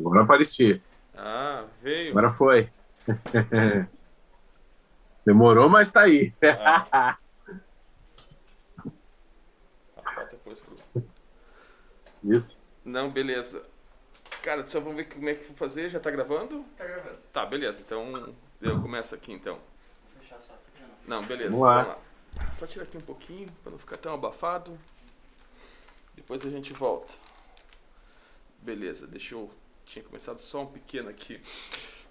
Agora apareci. Ah, veio. Agora foi. Demorou, mas tá aí. Ah. Isso. Não, beleza. Cara, só vamos ver como é que vou fazer. Já tá gravando? Tá gravando. Tá, beleza. Então eu começo aqui então. Vou fechar só aqui não. Não, beleza. Vamos lá. Vamos lá. Só tirar aqui um pouquinho para não ficar tão abafado. Depois a gente volta. Beleza, deixa eu. Tinha começado só um pequeno aqui.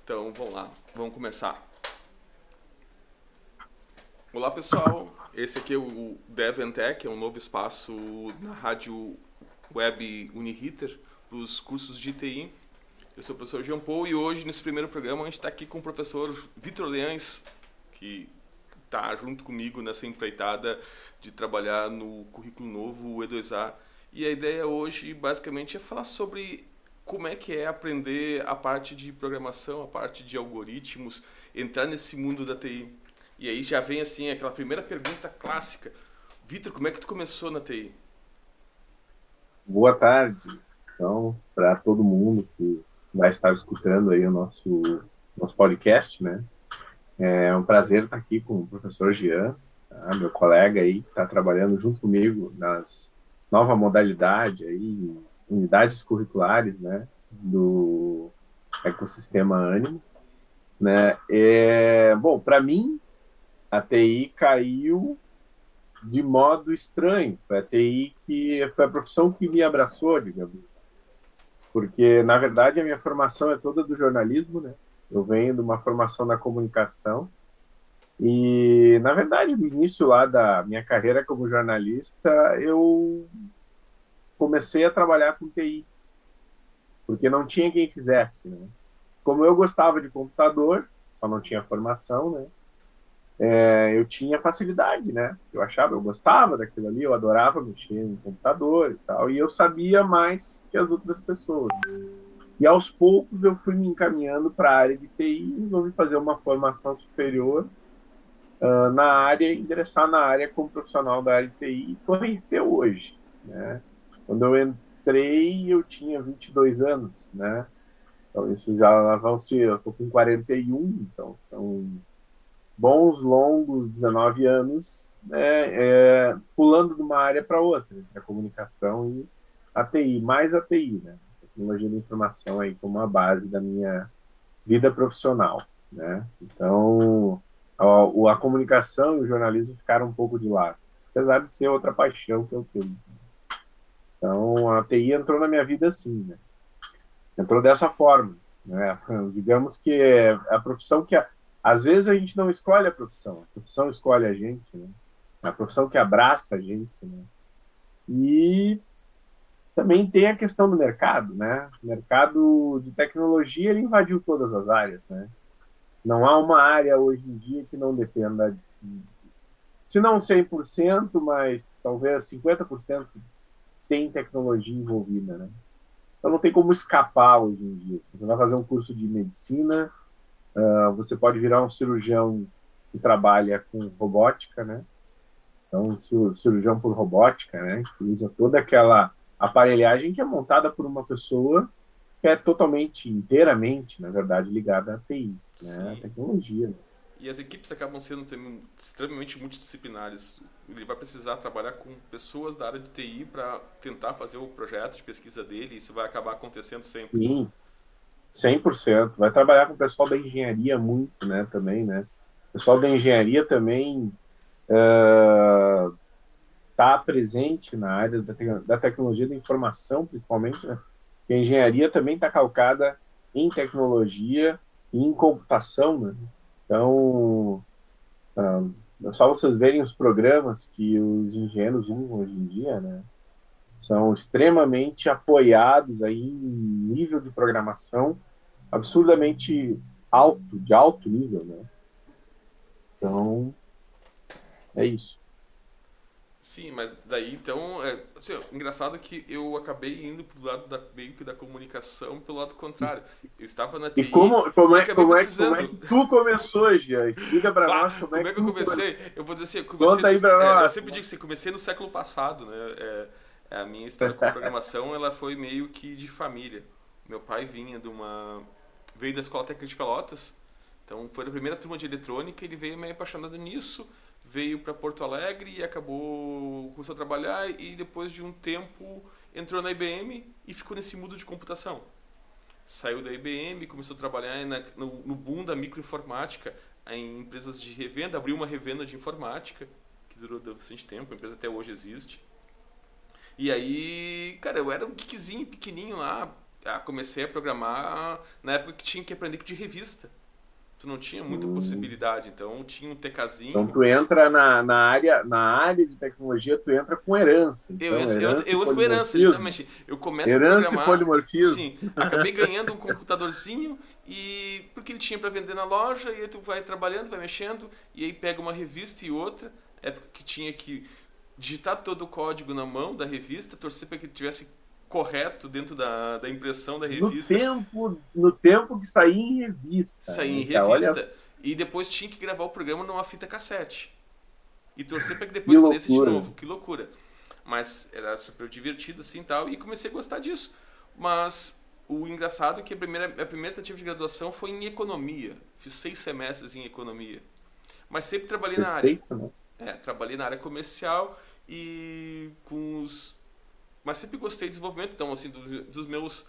Então vamos lá, vamos começar. Olá pessoal, esse aqui é o DevNTech, é um novo espaço na rádio web Uniriter para os cursos de TI. Eu sou o professor Jean Paul e hoje, nesse primeiro programa, a gente está aqui com o professor Vitor Leães, que está junto comigo nessa empreitada de trabalhar no currículo novo, o E2A. E a ideia hoje, basicamente, é falar sobre como é que é aprender a parte de programação, a parte de algoritmos, entrar nesse mundo da TI. E aí já vem, assim, aquela primeira pergunta clássica. Vitor, como é que tu começou na TI? Boa tarde. Então, para todo mundo que vai estar escutando aí o nosso, nosso podcast, né? É um prazer estar aqui com o professor Jean, tá? meu colega aí, que está trabalhando junto comigo nas nova modalidade aí, unidades curriculares, né? Do ecossistema Ânimo, né? É, bom, para mim, a TI caiu de modo estranho. Foi a TI que foi a profissão que me abraçou, digamos. Porque, na verdade, a minha formação é toda do jornalismo, né? Eu venho de uma formação na comunicação. E, na verdade, no início lá da minha carreira como jornalista, eu comecei a trabalhar com TI. Porque não tinha quem fizesse, né? Como eu gostava de computador, só não tinha formação, né? é, eu tinha facilidade, né? Eu achava, eu gostava daquilo ali, eu adorava mexer em computador e tal, e eu sabia mais que as outras pessoas. E aos poucos eu fui me encaminhando para a área de TI resolvi fazer uma formação superior ah, na área, ingressar na área como profissional da área de TI e estou até hoje, né? Quando eu entrei, eu tinha 22 anos, né? Então isso já ser, eu estou com 41, então são bons, longos 19 anos, né, é, pulando de uma área para outra, a comunicação e a TI, mais a TI, né, tecnologia da informação aí como a base da minha vida profissional, né. Então, a, a comunicação e o jornalismo ficaram um pouco de lado, apesar de ser outra paixão que eu tenho. Então, a TI entrou na minha vida assim, né, entrou dessa forma, né, digamos que é a profissão que a, às vezes a gente não escolhe a profissão, a profissão escolhe a gente, né? A profissão que abraça a gente, né? E também tem a questão do mercado, né? O mercado de tecnologia ele invadiu todas as áreas, né? Não há uma área hoje em dia que não dependa, de, se não 100%, mas talvez 50% tem tecnologia envolvida, né? Então não tem como escapar hoje em dia. Você vai fazer um curso de medicina, Uh, você pode virar um cirurgião que trabalha com robótica, né? Então, cirurgião por robótica, né? Que usa toda aquela aparelhagem que é montada por uma pessoa que é totalmente, inteiramente, na verdade, ligada à TI, né? À tecnologia. Né? E as equipes acabam sendo extremamente multidisciplinares. Ele vai precisar trabalhar com pessoas da área de TI para tentar fazer o projeto de pesquisa dele. Isso vai acabar acontecendo sempre. Sim. 100%. Vai trabalhar com o pessoal da engenharia muito, né, também, né? O pessoal da engenharia também está uh, presente na área da, te da, tecnologia da informação, principalmente, né? Porque a engenharia também está calcada em tecnologia e em computação, né? Então, uh, é só vocês verem os programas que os engenheiros usam hoje em dia, né? são extremamente apoiados aí em nível de programação absurdamente alto, de alto nível, né? Então, é isso. Sim, mas daí então, é, assim, ó, engraçado que eu acabei indo pro lado da meio que da comunicação pelo lado contrário. Eu estava na TI. E como, como, é, como, é, como é que tu começou, Gia? Explica pra Bah, nós como, como é é que que eu comecei? Eu vou dizer assim, eu comecei. Conta aí pra é, nós. eu sempre digo assim, comecei no século passado, né? É, a minha história com programação, ela foi meio que de família. Meu pai vinha de uma. veio da Escola Técnica de Pelotas, então foi a primeira turma de eletrônica, ele veio meio apaixonado nisso, veio para Porto Alegre e acabou. começou a trabalhar e depois de um tempo entrou na IBM e ficou nesse mundo de computação. Saiu da IBM, começou a trabalhar na, no, no boom da microinformática em empresas de revenda, abriu uma revenda de informática, que durou bastante tempo, a empresa até hoje existe. E aí, cara, eu era um geekzinho pequenininho lá, ah, comecei a programar na época que tinha que aprender de revista. Tu não tinha muita hum. possibilidade, então tinha um TKzinho. Então tu entra na, na, área, na área de tecnologia, tu entra com herança. Então, eu, herança eu, eu uso com herança, exatamente. Eu começo herança a programar. e polimorfismo. Sim, acabei ganhando um computadorzinho e porque ele tinha para vender na loja, e aí tu vai trabalhando, vai mexendo, e aí pega uma revista e outra, época que tinha que digitar todo o código na mão da revista, torcer para que tivesse correto dentro da, da impressão da revista. No tempo, no tempo que saía em revista. Saía em revista. Olha... E depois tinha que gravar o programa numa fita cassete. E torcer para que depois que desse de novo. Que loucura. Mas era super divertido assim tal. E comecei a gostar disso. Mas o engraçado é que a primeira, a primeira tentativa de graduação foi em economia. Fiz seis semestres em economia. Mas sempre trabalhei na área. É, trabalhei na área comercial e com os. Mas sempre gostei de desenvolvimento. Então, assim, do, dos meus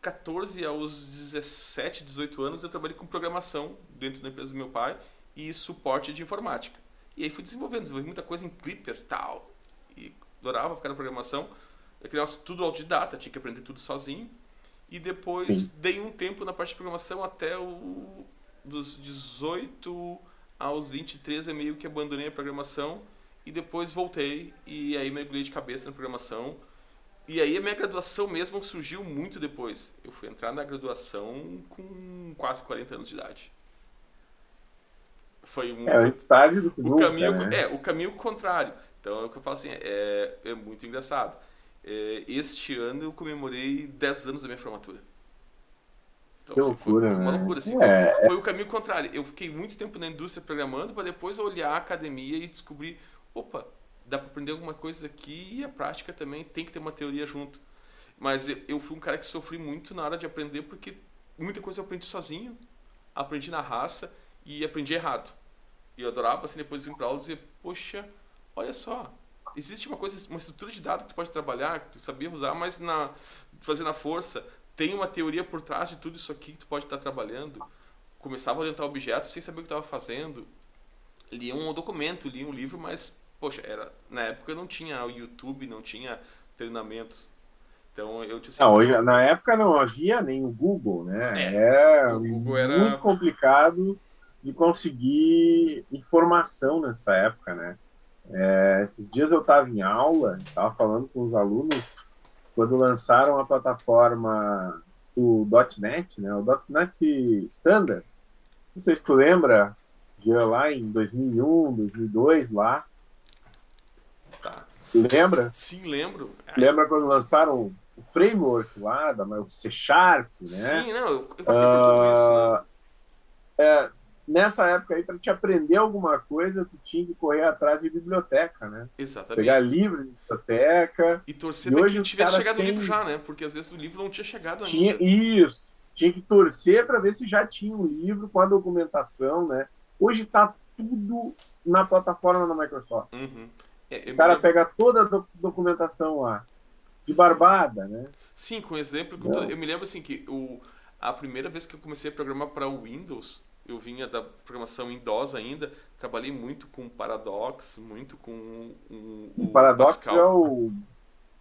14 aos 17, 18 anos, eu trabalhei com programação dentro da empresa do meu pai e suporte de informática. E aí fui desenvolvendo, desenvolvi muita coisa em Clipper e tal. E adorava ficar na programação. Eu criava tudo autodidata, tinha que aprender tudo sozinho. E depois Sim. dei um tempo na parte de programação até o dos 18 aos 23 é meio que abandonei a programação e depois voltei e aí mergulhei de cabeça na programação. E aí a minha graduação mesmo surgiu muito depois. Eu fui entrar na graduação com quase 40 anos de idade. Foi um é, o estágio do o nunca, caminho né? é o caminho contrário. Então é o que eu falo assim, é, é muito engraçado. É, este ano eu comemorei 10 anos da minha formatura. Então, que assim, loucura, foi, foi uma né? loucura. Assim, é, foi, foi o caminho contrário. Eu fiquei muito tempo na indústria programando para depois olhar a academia e descobrir, opa, dá para aprender alguma coisa aqui e a prática também tem que ter uma teoria junto. Mas eu, fui um cara que sofri muito na hora de aprender porque muita coisa eu aprendi sozinho, aprendi na raça e aprendi errado. E eu adorava assim depois vir para aula e dizer, poxa, olha só, existe uma coisa, uma estrutura de dados que tu pode trabalhar, que tu sabia usar, mas na fazendo a força, tem uma teoria por trás de tudo isso aqui que tu pode estar trabalhando. Começava a orientar objetos sem saber o que estava fazendo. Lia um documento, lia um livro, mas poxa, era na época não tinha o YouTube, não tinha treinamentos. Então eu tinha não, hoje, na época não havia nem o Google, né? É, era, o Google era muito complicado de conseguir informação nessa época, né? É, esses dias eu estava em aula, estava falando com os alunos quando lançaram a plataforma do .NET, né? O .NET Standard. Não sei se tu lembra, de lá em 2001, 2002 lá. Lembra? Sim, lembro. Lembra quando lançaram o framework lá, da C Sharp, né? Sim, não, eu passei por tudo isso. Né? É, nessa época aí, para te aprender alguma coisa, tu tinha que correr atrás de biblioteca, né? Exatamente. Pegar livro de biblioteca. E torcer para que tivesse chegado têm... o livro já, né? Porque às vezes o livro não tinha chegado tinha, ainda. Isso. Tinha que torcer para ver se já tinha o um livro com a documentação, né? Hoje está tudo na plataforma da Microsoft. Uhum. É, o cara pega toda a do documentação lá. De barbada, né? Sim, com exemplo, eu me lembro assim que o, a primeira vez que eu comecei a programar para o Windows, eu vinha da programação em DOS ainda, trabalhei muito com Paradox, muito com um, o, o Paradox Pascal. é o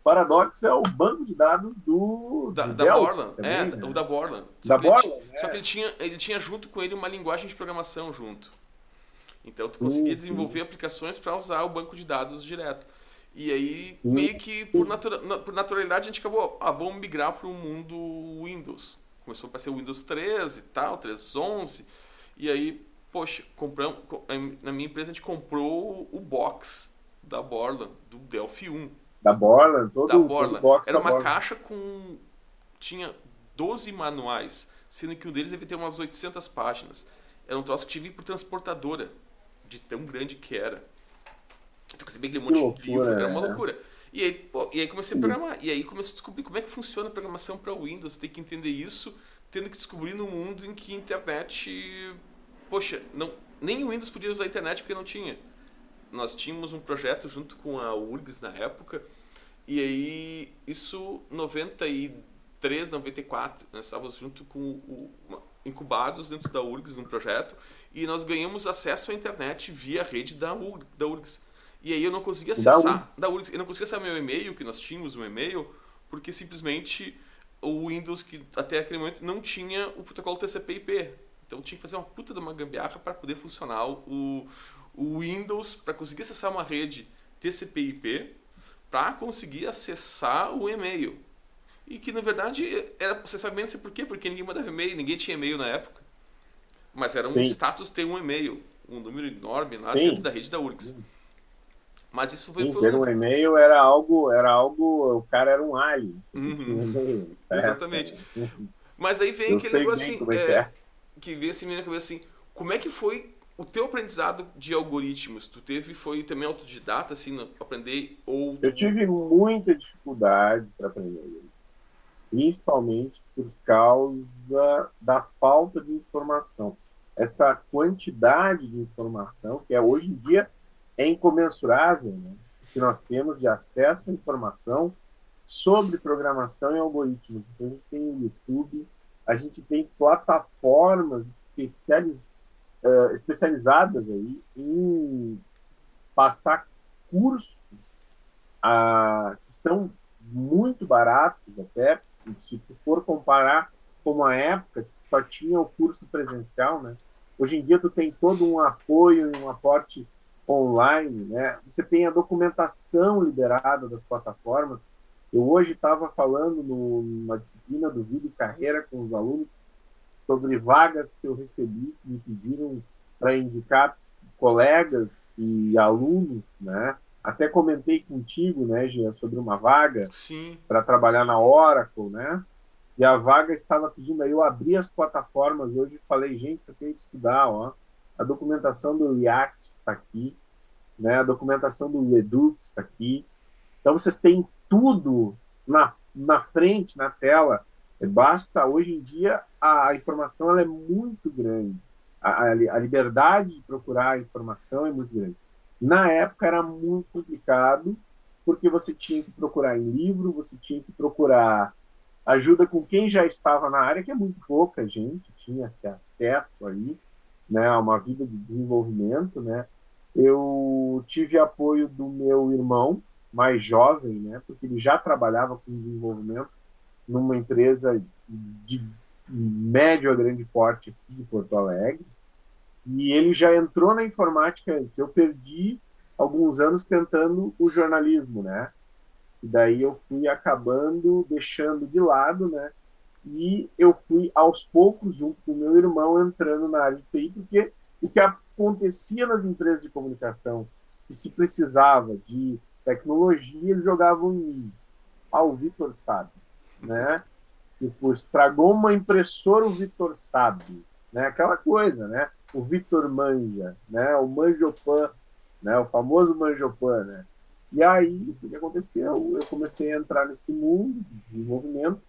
Paradox é o banco de dados do, da, do da Borland, também, é, né? o da Borland. Só da Borland, é. Só que ele tinha, ele tinha junto com ele uma linguagem de programação junto. Então tu conseguia desenvolver aplicações para usar o banco de dados direto. E aí, meio que por, natura, por naturalidade, a gente acabou, ah, vamos migrar para o mundo Windows. Começou a aparecer o Windows 13 e tal, 3.11. E aí, poxa, compramos, na minha empresa a gente comprou o box da Borland, do Delphi 1. Da Borland? Todo, da Borland. Todo Era uma Borland. caixa com... Tinha 12 manuais, sendo que um deles deve ter umas 800 páginas. Era um troço que tive por transportadora, de tão grande que era. Tu recebia aquele monte loucura, de livro, era uma né? loucura. E aí, pô, e aí comecei a programar. E aí comecei a descobrir como é que funciona a programação para Windows. Tem que entender isso, tendo que descobrir no mundo em que a internet. Poxa, não, nem o Windows podia usar a internet porque não tinha. Nós tínhamos um projeto junto com a URGS na época. E aí, isso 93, 94, nós estávamos junto com o, incubados dentro da URGS num projeto e nós ganhamos acesso à internet via rede da, URG, da URGS. E aí eu não conseguia acessar da URGS, eu não conseguia acessar meu e-mail, que nós tínhamos um e-mail, porque simplesmente o Windows que até aquele momento não tinha o protocolo TCP/IP. Então tinha que fazer uma puta de uma gambiarra para poder funcionar o, o Windows para conseguir acessar uma rede TCP/IP para conseguir acessar o e-mail. E que na verdade era, você sabe bem por quê? Porque ninguém mandava e-mail, ninguém tinha e-mail na época. Mas era um Sim. status ter um e-mail, um número enorme lá Sim. dentro da rede da URGS. Mas isso foi. Sim, foi ter um e-mail era algo, era algo. O cara era um alien. Uhum. Exatamente. Mas aí vem Eu aquele negócio assim. É, é. Que vem assim na cabeça assim. Como é que foi o teu aprendizado de algoritmos? Tu teve, foi também autodidata, assim, aprender? ou Eu tive muita dificuldade para aprender principalmente por causa da falta de informação. Essa quantidade de informação, que é, hoje em dia é incomensurável, né? que nós temos de acesso à informação sobre programação e algoritmos. A gente tem o YouTube, a gente tem plataformas especializ, uh, especializadas aí em passar cursos uh, que são muito baratos até se tu for comparar com uma época que só tinha o curso presencial, né? Hoje em dia tu tem todo um apoio e um aporte online, né? Você tem a documentação liberada das plataformas. Eu hoje estava falando numa disciplina do vídeo carreira com os alunos sobre vagas que eu recebi que me pediram para indicar colegas e alunos, né? Até comentei contigo, né, Gia, sobre uma vaga para trabalhar na Oracle, né? E a vaga estava pedindo aí, eu abri as plataformas hoje e falei, gente, você tem que estudar, ó. A documentação do React está aqui, né? A documentação do Redux está aqui. Então vocês têm tudo na, na frente, na tela. Basta, hoje em dia, a, a informação ela é muito grande. A, a, a liberdade de procurar a informação é muito grande. Na época era muito complicado, porque você tinha que procurar em livro, você tinha que procurar ajuda com quem já estava na área, que é muito pouca gente tinha esse acesso aí, né, a uma vida de desenvolvimento, né. Eu tive apoio do meu irmão mais jovem, né, porque ele já trabalhava com desenvolvimento numa empresa de médio a grande porte aqui de Porto Alegre, e ele já entrou na informática antes. Eu perdi alguns anos tentando o jornalismo, né? E daí eu fui acabando deixando de lado, né? E eu fui aos poucos, junto com meu irmão, entrando na área de TI, porque o que acontecia nas empresas de comunicação, que se precisava de tecnologia, eles jogavam em mim. Ah, o Vitor sabe, né? Tipo, estragou uma impressora, o Vitor sabe, né? Aquela coisa, né? O Victor Manja, né? O Manjopan, né? O famoso Manjopan, né? E aí, o que aconteceu? Eu comecei a entrar nesse mundo de desenvolvimento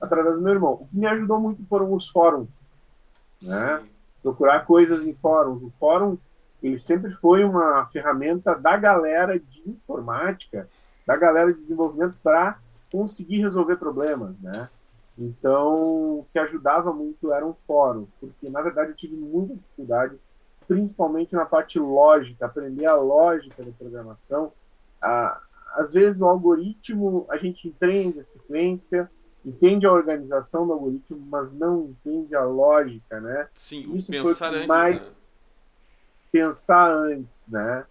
através do meu irmão. O que me ajudou muito foram os fóruns, né? Procurar coisas em fóruns. O fórum, ele sempre foi uma ferramenta da galera de informática, da galera de desenvolvimento para conseguir resolver problemas, né? Então, o que ajudava muito eram fóruns, porque na verdade eu tive muita dificuldade, principalmente na parte lógica, aprender a lógica da programação. Ah, às vezes o algoritmo, a gente entende a sequência, entende a organização do algoritmo, mas não entende a lógica, né? Sim, Isso pensar antes, mais né? pensar antes, né?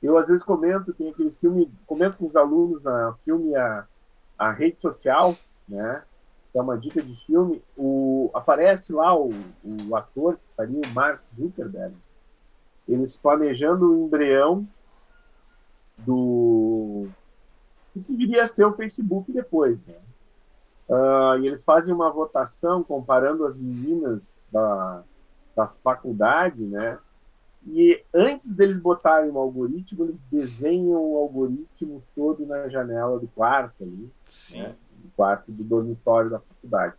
Eu às vezes comento, tem aquele filme, comento com os alunos na filme a, a rede social, né? É uma dica de filme, o, aparece lá o, o ator, que o Mark Zuckerberg, eles planejando o embrião do o que viria ser o Facebook depois. Né? Uh, e eles fazem uma votação comparando as meninas da, da faculdade, né? E antes deles botarem um algoritmo, eles desenham o algoritmo todo na janela do quarto ali, né? Quarto do dormitório da faculdade.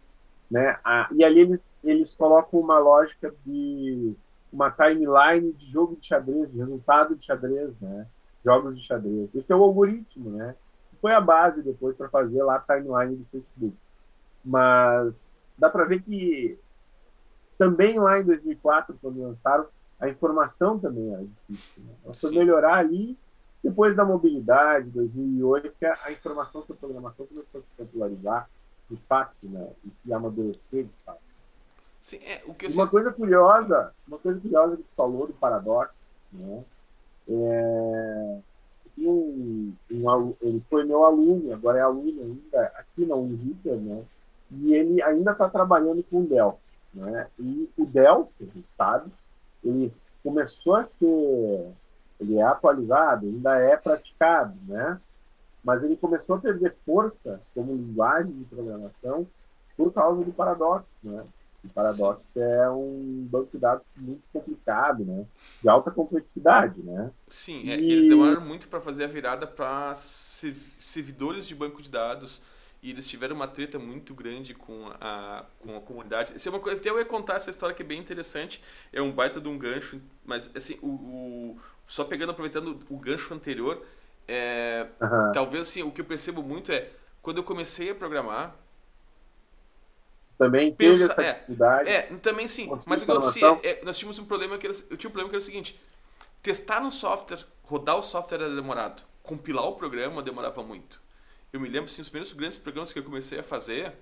Né? Ah, e ali eles, eles colocam uma lógica de uma timeline de jogo de xadrez, de resultado de xadrez, né? jogos de xadrez. Esse é o algoritmo, né? Foi a base depois para fazer lá a timeline do Facebook. Mas dá para ver que também lá em 2004, quando lançaram, a informação também era difícil. Né? Ela foi melhorar ali depois da mobilidade, 2008, que a, informação sobre programação começou a se popularizar de fato, né? E se amadurecer de fato. Sim, é, o que uma sei... coisa curiosa, uma coisa curiosa que tu falou do paradoxo, né? É, um, um, ele foi meu aluno, agora é aluno ainda aqui na Univita, né? E ele ainda está trabalhando com o Dell, né? E o que a gente sabe, ele começou a ser, ele é atualizado, ainda é praticado, né? Mas ele começou a perder força como linguagem de programação por causa do paradoxo, né? O paradoxo é um banco de dados muito complicado, né? De alta complexidade, né? Sim, é, e... eles demoraram muito para fazer a virada para servidores de banco de dados e eles tiveram uma treta muito grande com a, com a comunidade. Isso é uma coisa, até eu ia contar essa história que é bem interessante, é um baita de um gancho, mas assim, o, o só pegando, aproveitando o gancho anterior, é, uhum. talvez assim, o que eu percebo muito é, quando eu comecei a programar, também teve pensa, essa é. É, também sim. Mas o que eu disse, é, é, nós tínhamos um problema que era, eu tinha um problema que era o seguinte: testar no software, rodar o software era demorado, compilar o programa demorava muito. Eu me lembro, assim, os primeiros grandes programas que eu comecei a fazer,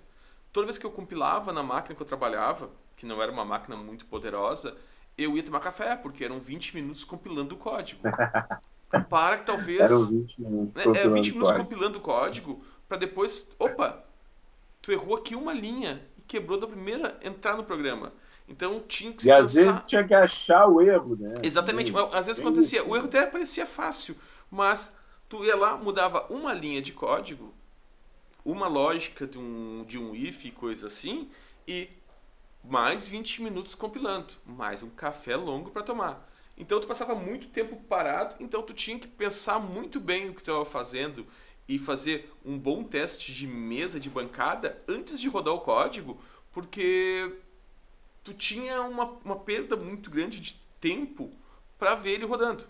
toda vez que eu compilava na máquina que eu trabalhava, que não era uma máquina muito poderosa, eu ia tomar café, porque eram 20 minutos compilando o código. Para que talvez. Eram 20 minutos. Né, é, 20 minutos compilando o código, para depois. Opa! Tu errou aqui uma linha e quebrou da primeira entrar no programa. Então tinha que se E pensar... às vezes tinha que achar o erro, né? Exatamente. Bem, às vezes acontecia. O erro até parecia fácil, mas tu ia lá, mudava uma linha de código, uma lógica de um, de um if, coisa assim, e mais 20 minutos compilando, mais um café longo para tomar. Então tu passava muito tempo parado, então tu tinha que pensar muito bem o que tu estava fazendo e fazer um bom teste de mesa de bancada antes de rodar o código, porque tu tinha uma, uma perda muito grande de tempo para ver ele rodando.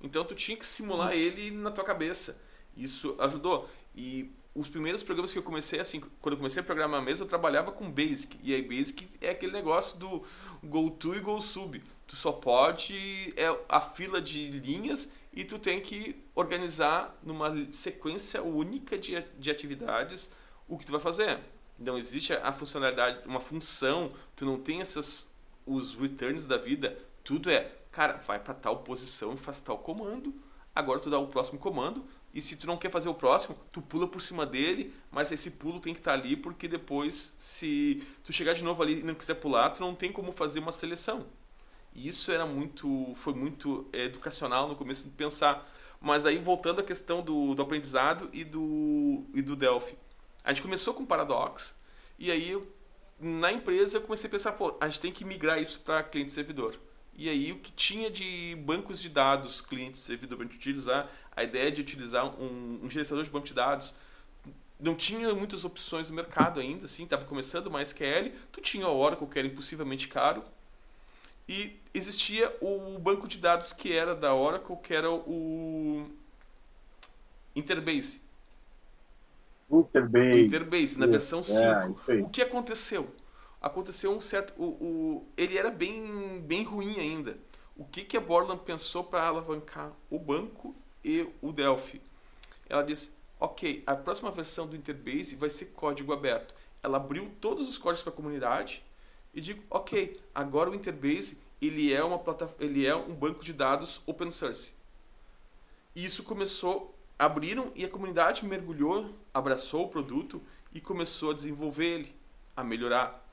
Então tu tinha que simular ele na tua cabeça. Isso ajudou. E os primeiros programas que eu comecei, assim, quando eu comecei a programar mesmo, eu trabalhava com Basic. E aí Basic é aquele negócio do GoTo e GoSub. Tu só pode é a fila de linhas e tu tem que organizar numa sequência única de, de atividades o que tu vai fazer. Não existe a funcionalidade, uma função, tu não tem essas os returns da vida, tudo é, cara, vai para tal posição e faz tal comando. Agora tu dá o próximo comando, e se tu não quer fazer o próximo, tu pula por cima dele, mas esse pulo tem que estar tá ali porque depois, se tu chegar de novo ali e não quiser pular, tu não tem como fazer uma seleção. E isso era muito, foi muito é, educacional no começo de pensar. Mas aí voltando à questão do, do aprendizado e do, e do Delphi. A gente começou com Paradox, e aí na empresa eu comecei a pensar, pô, a gente tem que migrar isso para cliente-servidor. E aí o que tinha de bancos de dados cliente-servidor para a gente utilizar a ideia de utilizar um, um gerenciador de banco de dados não tinha muitas opções no mercado ainda, assim, estava começando uma SQL, tu tinha o Oracle que era impossivelmente caro e existia o banco de dados que era da Oracle, que era o Interbase. Interbase. Interbase, na versão 5. É, o que aconteceu? Aconteceu um certo. O, o, ele era bem, bem ruim ainda. O que, que a Borland pensou para alavancar o banco e o Delphi. Ela disse: Ok, a próxima versão do Interbase vai ser código aberto. Ela abriu todos os códigos para a comunidade e digo: Ok, agora o Interbase ele é uma plataforma, ele é um banco de dados open source. E isso começou, abriram e a comunidade mergulhou, abraçou o produto e começou a desenvolver ele, a melhorar.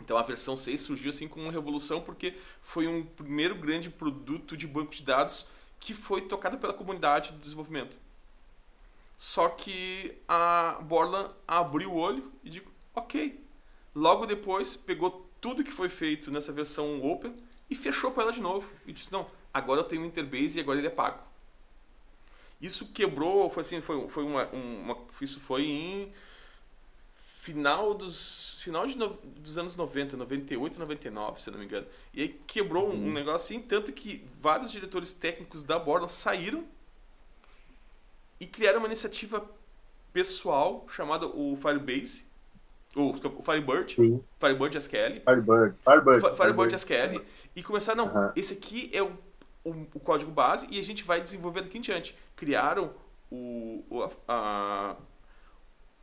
Então a versão 6 surgiu assim como uma revolução porque foi um primeiro grande produto de banco de dados que foi tocada pela comunidade do desenvolvimento. Só que a Borland abriu o olho e disse, ok. Logo depois, pegou tudo que foi feito nessa versão open e fechou para ela de novo. E disse, não, agora eu tenho um Interbase e agora ele é pago. Isso quebrou, foi assim, foi, foi uma, uma isso foi em final dos final de no, dos anos 90, 98, 99, se não me engano. E aí quebrou um, um uhum. negócio assim, tanto que vários diretores técnicos da Borla saíram e criaram uma iniciativa pessoal chamada o Firebase, o, o Firebird, Sim. Firebird SQL. Firebird, Firebird, Firebird, Firebird SQL. E começaram, não, uh -huh. esse aqui é o, o, o, código base e a gente vai desenvolver daqui em diante. Criaram o, o a,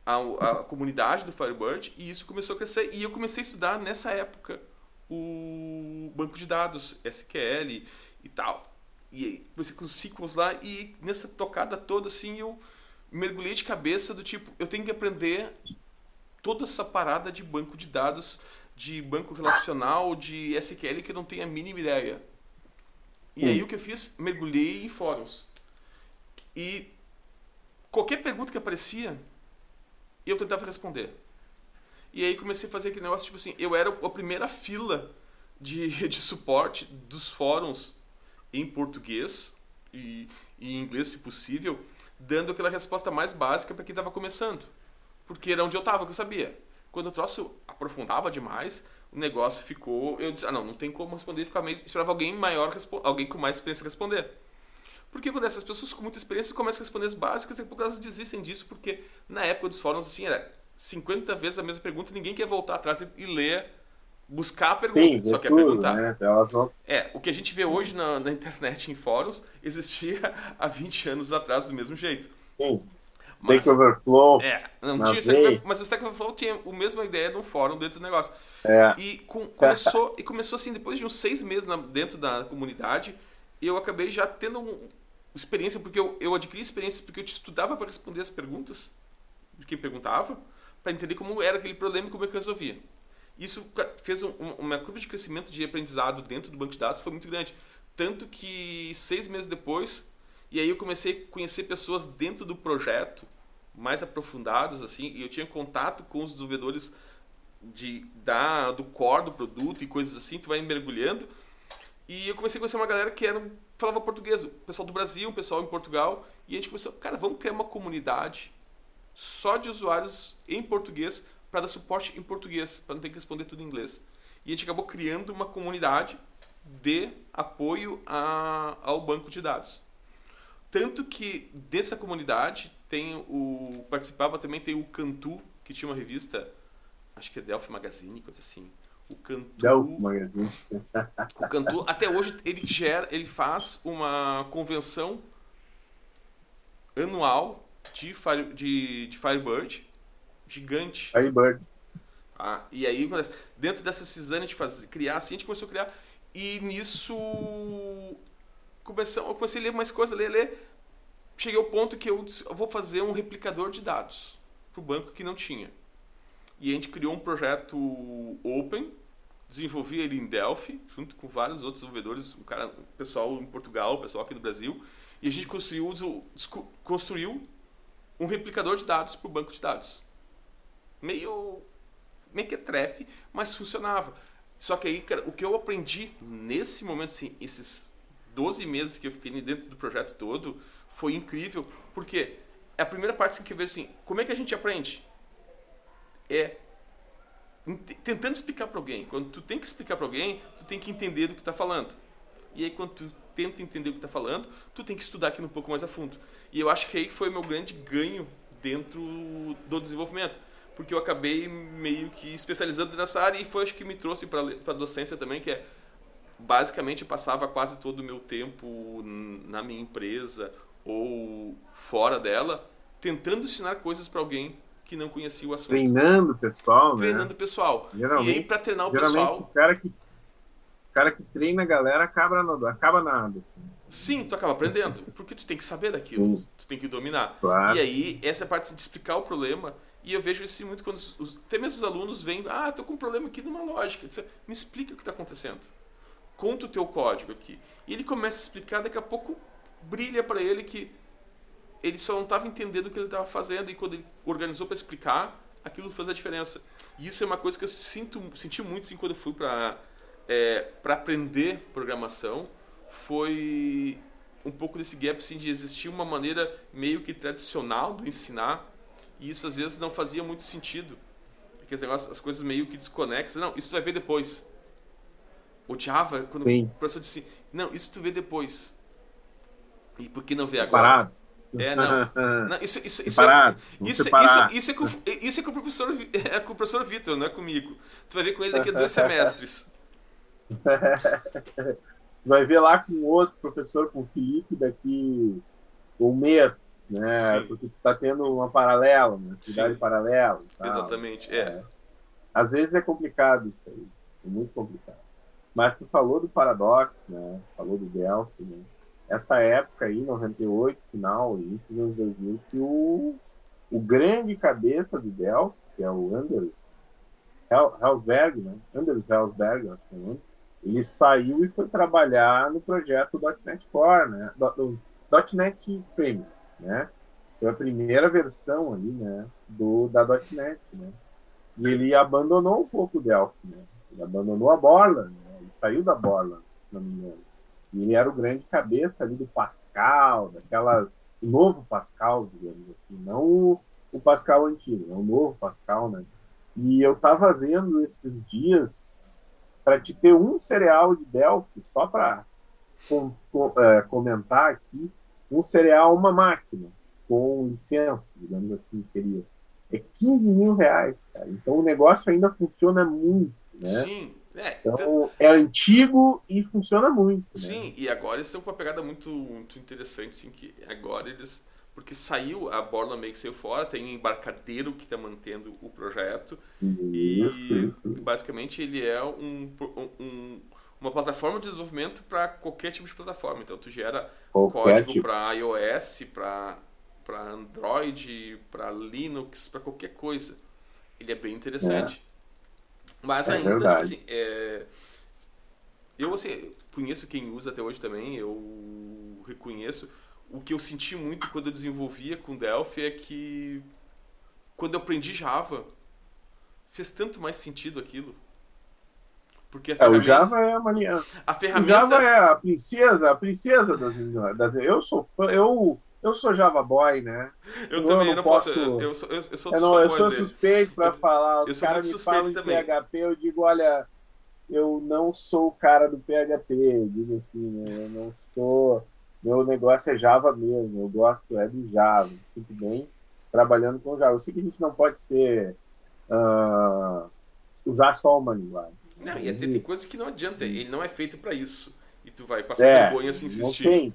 a, a, comunidade do Firebird e isso começou a crescer. E eu comecei a estudar nessa época o banco de dados, SQL e tal. E comecei com os sequels lá e nessa tocada toda, assim, eu mergulhei de cabeça do tipo, eu tenho que aprender toda essa parada de banco de dados, de banco relacional, de SQL que eu não tenho a mínima ideia. E aí o que eu fiz? Mergulhei em fóruns. E qualquer pergunta que aparecia, eu tentava responder. E aí comecei a fazer aquele negócio, tipo assim, eu era a primeira fila de, de suporte dos fóruns em português e, e em inglês, se possível, dando aquela resposta mais básica para quem estava começando. Porque era onde eu estava, que eu sabia. Quando o troço aprofundava demais, o negócio ficou. Eu disse, ah, não, não tem como responder, ficava meio, esperava alguém maior, alguém com mais experiência responder. Porque quando essas pessoas com muita experiência começam a responder as básicas, daqui a pouco elas desistem disso, porque na época dos fóruns, assim, era 50 vezes a mesma pergunta, ninguém quer voltar atrás e, ler, buscar a pergunta, Sim, só quer tudo, perguntar. Né? É, o que a gente vê hoje na, na, internet, em fóruns, existia há 20 anos atrás do mesmo jeito. Sim. Mas, Stack Overflow. É, não tinha Stack mas o Stack Overflow tinha a mesma ideia de um fórum dentro do negócio. É. E com, começou, e começou assim, depois de uns seis meses na, dentro da comunidade, eu acabei já tendo um, experiência, porque eu, eu adquiri experiência porque eu te estudava para responder as perguntas de quem perguntava, para entender como era aquele problema e como é que eu resolvia. Isso fez um, uma curva de crescimento de aprendizado dentro do banco de dados foi muito grande. Tanto que seis meses depois, e aí eu comecei a conhecer pessoas dentro do projeto, mais aprofundados, assim, e eu tinha contato com os desenvolvedores de, da, do core do produto e coisas assim, tu vai mergulhando. E eu comecei a conhecer uma galera que era, falava português, o pessoal do Brasil, o pessoal em Portugal, e a gente começou, cara, vamos criar uma comunidade só de usuários em português para dar suporte em português, para não ter que responder tudo em inglês. E a gente acabou criando uma comunidade de apoio a, ao banco de dados. Tanto que dessa comunidade tem o participava também tem o Cantu, que tinha uma revista, acho que é Delphi Magazine, coisa assim o Cantu, o Cantu até hoje ele gera, ele faz uma convenção anual de, Fire, de, de Firebird gigante. Firebird. Ah, e aí, dentro dessa cisane de fazer, criar assim, a gente começou a criar. E nisso começou, eu comecei a ler mais coisas, ler, ler. Cheguei ao ponto que eu, eu vou fazer um replicador de dados para o banco que não tinha. E a gente criou um projeto open desenvolvi ele em Delphi, junto com vários outros desenvolvedores, um cara, pessoal em Portugal, um pessoal aqui do Brasil, e a gente construiu, construiu um replicador de dados para o banco de dados. Meio, meio que trefe, mas funcionava. Só que aí, cara, o que eu aprendi nesse momento, assim, esses 12 meses que eu fiquei dentro do projeto todo, foi incrível, porque é a primeira parte assim, que eu vejo assim, como é que a gente aprende? É tentando explicar para alguém. Quando tu tem que explicar para alguém, tu tem que entender do que está falando. E aí quando tu tenta entender o que está falando, tu tem que estudar aquilo um pouco mais a fundo. E eu acho que aí foi o meu grande ganho dentro do desenvolvimento, porque eu acabei meio que especializando nessa área e foi acho que me trouxe para a docência também, que é basicamente passava quase todo o meu tempo na minha empresa ou fora dela, tentando ensinar coisas para alguém que não conhecia o assunto. Treinando o pessoal, né? Treinando o pessoal. Geralmente, e aí, para treinar o pessoal. O cara que, o cara que treina a galera acaba, no, acaba nada. Assim. Sim, tu acaba aprendendo. Porque tu tem que saber daquilo. Sim. Tu tem que dominar. Claro. E aí, essa é a parte de explicar o problema. E eu vejo isso muito quando os, até mesmo os alunos vêm, ah, tô com um problema aqui numa lógica. Disse, Me explica o que está acontecendo. Conta o teu código aqui. E ele começa a explicar, daqui a pouco brilha para ele que ele só não estava entendendo o que ele estava fazendo e quando ele organizou para explicar, aquilo fez a diferença. E isso é uma coisa que eu sinto, senti muito assim, quando eu fui para é, para aprender programação foi um pouco desse gap assim, de existir uma maneira meio que tradicional do ensinar e isso às vezes não fazia muito sentido. Porque as, coisas meio que desconexas. Não, isso vai ver depois. O Java, quando Sim. o professor disse, não, isso tu vê depois. E por que não vê agora? Parado. É, não. não isso, isso, isso, é, isso, isso, isso, é com, isso é com o professor, é com o professor Vitor, não é comigo. Tu vai ver com ele daqui a dois semestres. vai ver lá com outro professor, com o Felipe, daqui um mês, né? Sim. Porque tu tá tendo uma paralela, uma atividade paralela. Exatamente, é. é. Às vezes é complicado isso aí, é muito complicado. Mas tu falou do paradoxo, né? Falou do Delphi, né? Essa época aí, 98, final, início dos anos 2000, que o, o grande cabeça do Delphi, que é o Anders Helsberg, né? Anders Helsberg, acho que é o nome, ele saiu e foi trabalhar no projeto .NET Core, né? Do, .NET Framework, né? Foi a primeira versão ali, né? Do, da .NET, né? E ele abandonou um pouco o Delphi, né? Ele abandonou a Borland, né? Saiu da Borland, se não me engano. E ele era o grande cabeça ali do Pascal, daquelas... O novo Pascal, digamos assim. Não o, o Pascal antigo, é o novo Pascal, né? E eu estava vendo esses dias para te ter um cereal de Delphi, só para com, com, é, comentar aqui, um cereal, uma máquina, com licença, digamos assim, seria. É 15 mil reais, cara. Então o negócio ainda funciona muito, né? Sim. É, então, é antigo e funciona muito. Né? Sim, e agora eles estão com uma pegada muito, muito interessante, assim, que agora eles porque saiu, a Borla meio que saiu fora, tem um embarcadeiro que está mantendo o projeto. E basicamente ele é um, um, uma plataforma de desenvolvimento para qualquer tipo de plataforma. Então tu gera qualquer código tipo. para iOS, para Android, para Linux, para qualquer coisa. Ele é bem interessante. É. Mas é ainda, tipo assim, é... eu assim, conheço quem usa até hoje também, eu reconheço o que eu senti muito quando eu desenvolvia com Delphi é que quando eu aprendi Java, fez tanto mais sentido aquilo. Porque a ferramenta... É, o Java é a mania. A ferramenta... O Java é a princesa, a princesa das, das eu sou fã, eu eu sou Java Boy, né? Eu, eu também não, não posso. Eu, eu, sou, eu, eu sou, eu, não, eu sou suspeito para falar. Os caras me falam também. em PHP, eu digo, olha, eu não sou o cara do PHP, eu digo assim, né? Eu não sou meu negócio é Java mesmo, eu gosto é de Java, me sinto bem trabalhando com Java. Eu sei que a gente não pode ser uh, usar só uma linguagem. Não, e até tem coisas que não adianta, ele não é feito para isso. E tu vai passar é, vergonha se insistir. Não tem.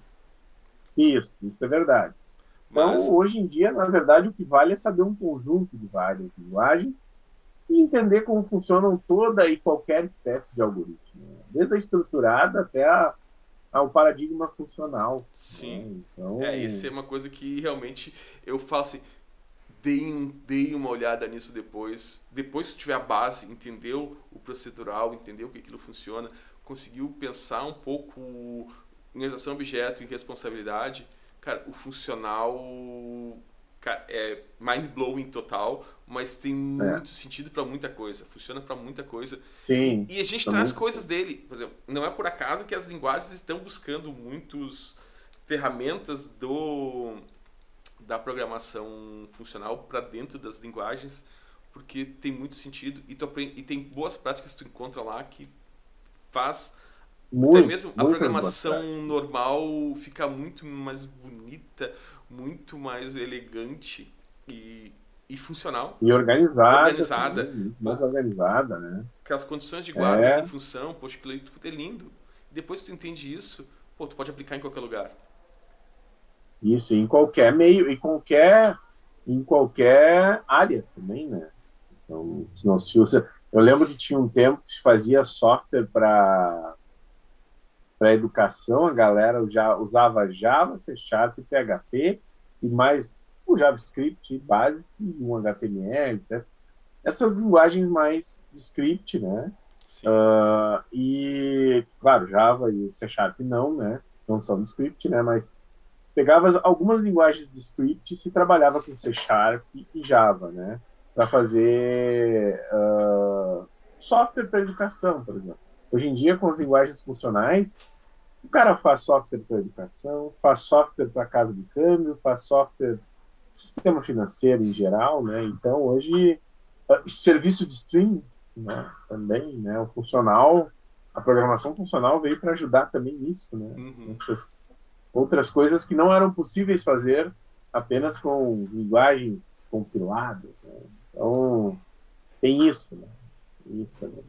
Isso, isso é verdade. Então, Mas... hoje em dia, na verdade, o que vale é saber um conjunto de várias linguagens e entender como funcionam toda e qualquer espécie de algoritmo. Né? Desde a estruturada até a, ao paradigma funcional. Sim. Né? Então... É, isso é uma coisa que realmente eu falo assim, dei, um, dei uma olhada nisso depois. Depois que tiver a base, entendeu o procedural, entendeu que aquilo funciona, conseguiu pensar um pouco a objeto e responsabilidade, cara, o funcional é mind blowing total, mas tem é. muito é. sentido para muita coisa, funciona para muita coisa. Sim, e, e a gente traz coisas dele, por exemplo, não é por acaso que as linguagens estão buscando muitas ferramentas do da programação funcional para dentro das linguagens, porque tem muito sentido e, tu aprende, e tem boas práticas que tu encontra lá que faz muito, até mesmo a programação normal ficar muito mais bonita, muito mais elegante e, e funcional. E organizada. Organizada. Também, mais organizada, né? Aquelas condições de guarda é. em função, poxa, aquilo tudo é lindo. Depois que tu entende isso, pô, tu pode aplicar em qualquer lugar. Isso, em qualquer meio, em qualquer, em qualquer área também, né? Então, se não se usa. Eu lembro que tinha um tempo que se fazia software para para educação, a galera já usava Java, C Sharp, PHP e mais o JavaScript básico um HTML, essas linguagens mais de script, né? Uh, e, claro, Java e C Sharp não, né? Não são de script, né? Mas pegava algumas linguagens de script e se trabalhava com C Sharp e Java, né? Para fazer uh, software para educação, por exemplo. Hoje em dia, com as linguagens funcionais, o cara faz software para educação, faz software para casa de câmbio, faz software sistema financeiro em geral, né? Então, hoje, uh, serviço de streaming né? também, né? O funcional, a programação funcional veio para ajudar também nisso, né? Uhum. Essas outras coisas que não eram possíveis fazer apenas com linguagens compiladas. Né? Então, tem isso, né? Tem isso também.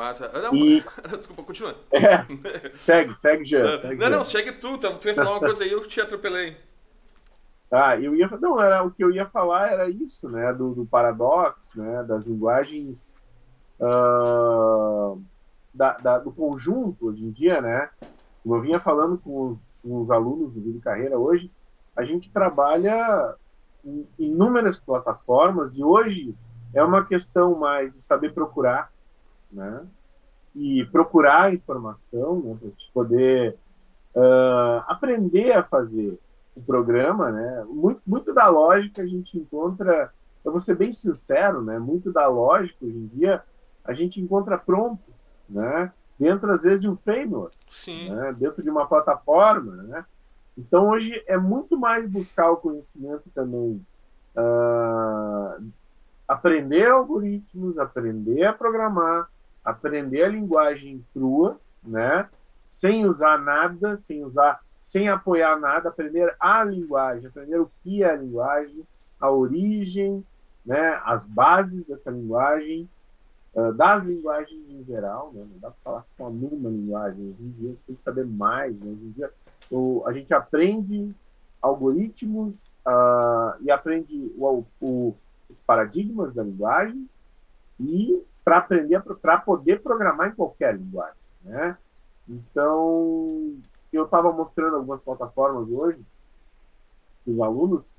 Mas, ah, não, e... desculpa, continua. É, segue, segue, Jean. Segue, não, não, segue tu, tá, tu ia falar uma coisa aí, eu te atropelei. Ah, eu ia, não, era o que eu ia falar era isso, né, do, do paradoxo, né, das linguagens uh, da, da, do conjunto hoje em dia, né, como eu vinha falando com os, com os alunos do Vídeo Carreira hoje, a gente trabalha em inúmeras plataformas e hoje é uma questão mais de saber procurar, né, e procurar informação, né, para poder uh, aprender a fazer o programa, né? Muito, muito da lógica a gente encontra, eu vou ser bem sincero, né? Muito da lógica hoje em dia a gente encontra pronto, né? Dentro às vezes de um framework. Né? dentro de uma plataforma, né? Então hoje é muito mais buscar o conhecimento também, uh, aprender algoritmos, aprender a programar, aprender a linguagem crua, né? Sem usar nada, sem usar sem apoiar nada, aprender a linguagem, aprender o que é a linguagem, a origem, né, as bases dessa linguagem, uh, das linguagens em geral, né, não dá para falar só numa linguagem, hoje em dia tem que saber mais, né, hoje em dia o, a gente aprende algoritmos uh, e aprende o, o, os paradigmas da linguagem e para aprender, para poder programar em qualquer linguagem, né? Então, eu estava mostrando algumas plataformas hoje para os alunos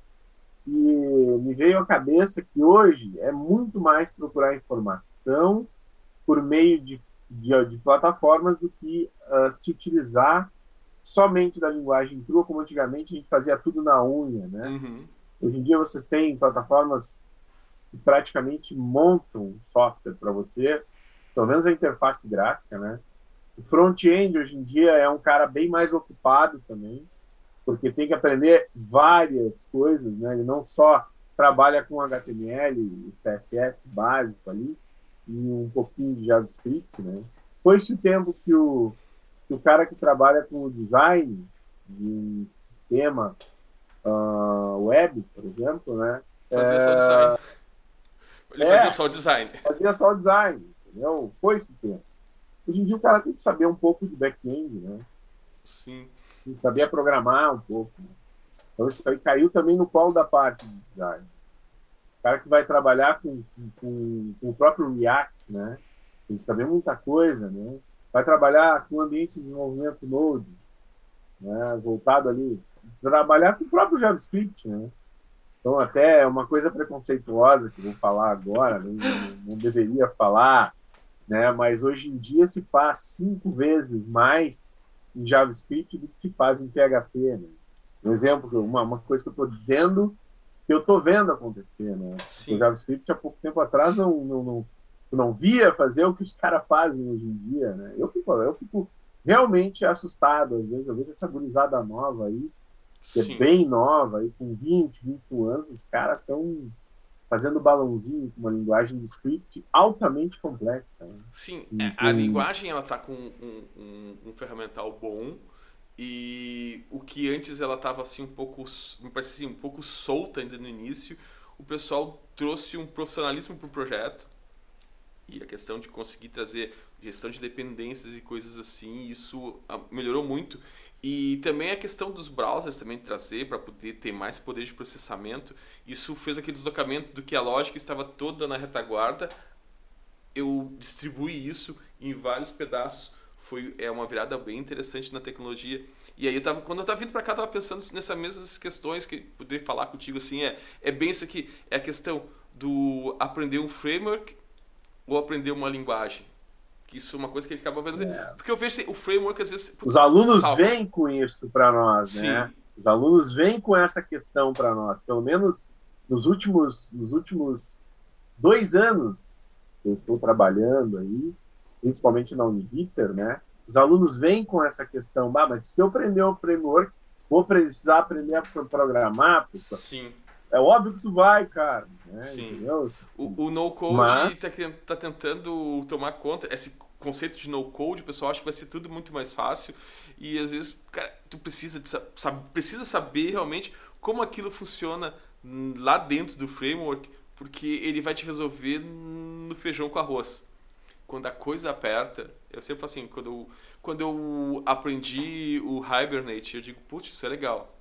e me veio à cabeça que hoje é muito mais procurar informação por meio de, de, de plataformas do que uh, se utilizar somente da linguagem crua, como antigamente a gente fazia tudo na unha, né? Uhum. Hoje em dia vocês têm plataformas que praticamente montam software para vocês, pelo menos a interface gráfica, né? O front-end hoje em dia é um cara bem mais ocupado também, porque tem que aprender várias coisas, né? Ele não só trabalha com HTML, CSS básico ali, e um pouquinho de JavaScript, né? Foi esse o tempo que o, que o cara que trabalha com o design de um sistema uh, web, por exemplo, né? Fazia é... só design. Ele é, fazia só design. Fazia só design, entendeu? Foi esse o tempo. Hoje em dia o cara tem que saber um pouco de back-end, né? Sim. Tem que saber programar um pouco. Né? Então isso aí caiu também no colo da parte de design. O cara que vai trabalhar com, com, com, o próprio React, né? Tem que saber muita coisa, né? Vai trabalhar com o ambiente de desenvolvimento Node, né? Voltado ali. Trabalhar com o próprio JavaScript, né? Então, até é uma coisa preconceituosa que vou falar agora, não, não deveria falar, né? Mas hoje em dia se faz cinco vezes mais em JavaScript do que se faz em PHP. Né? Um exemplo, uma, uma coisa que eu estou dizendo que eu estou vendo acontecer, né? O JavaScript há pouco tempo atrás não, não, não, não via fazer o que os caras fazem hoje em dia, né? Eu fico, eu fico realmente assustado, às vezes eu vejo essa gurizada nova aí, que é Sim. bem nova, aí, com 20, 21 anos, os caras estão fazendo balãozinho com uma linguagem de script altamente complexa. Né? Sim, é, a linguagem ela tá com um, um, um, ferramental bom e o que antes ela estava assim um pouco, me parece assim, um pouco solta ainda no início, o pessoal trouxe um profissionalismo para o projeto e a questão de conseguir trazer gestão de dependências e coisas assim, isso ah, melhorou muito. E também a questão dos browsers também trazer para poder ter mais poder de processamento. Isso fez aquele deslocamento do que a lógica estava toda na retaguarda. Eu distribuí isso em vários pedaços. Foi é uma virada bem interessante na tecnologia. E aí eu tava, quando eu estava vindo para cá, eu tava pensando nessa mesmas questões que poderia falar contigo assim, é é bem isso aqui, é a questão do aprender um framework ou aprender uma linguagem isso é uma coisa que a gente acaba fazendo. É. Porque eu vejo o framework às vezes. Os alunos vêm com isso para nós, né? Sim. Os alunos vêm com essa questão para nós. Pelo menos nos últimos, nos últimos dois anos, eu estou trabalhando aí, principalmente na Uniriter, né? Os alunos vêm com essa questão, bah, mas se eu aprender o framework, vou precisar aprender a programar, puta. Sim. É óbvio que tu vai, cara. Né? Sim. Entendeu? O, o no-code Mas- está tá tentando tomar conta. Esse conceito de no-code, o pessoal acha que vai ser tudo muito mais fácil. E às vezes, cara, tu precisa, de sa- sab- precisa saber realmente como aquilo funciona lá dentro do framework, porque ele vai te resolver no feijão com arroz. Quando a coisa aperta, eu sempre falo assim, quando eu, quando eu aprendi o Hibernate, eu digo, putz, isso é legal.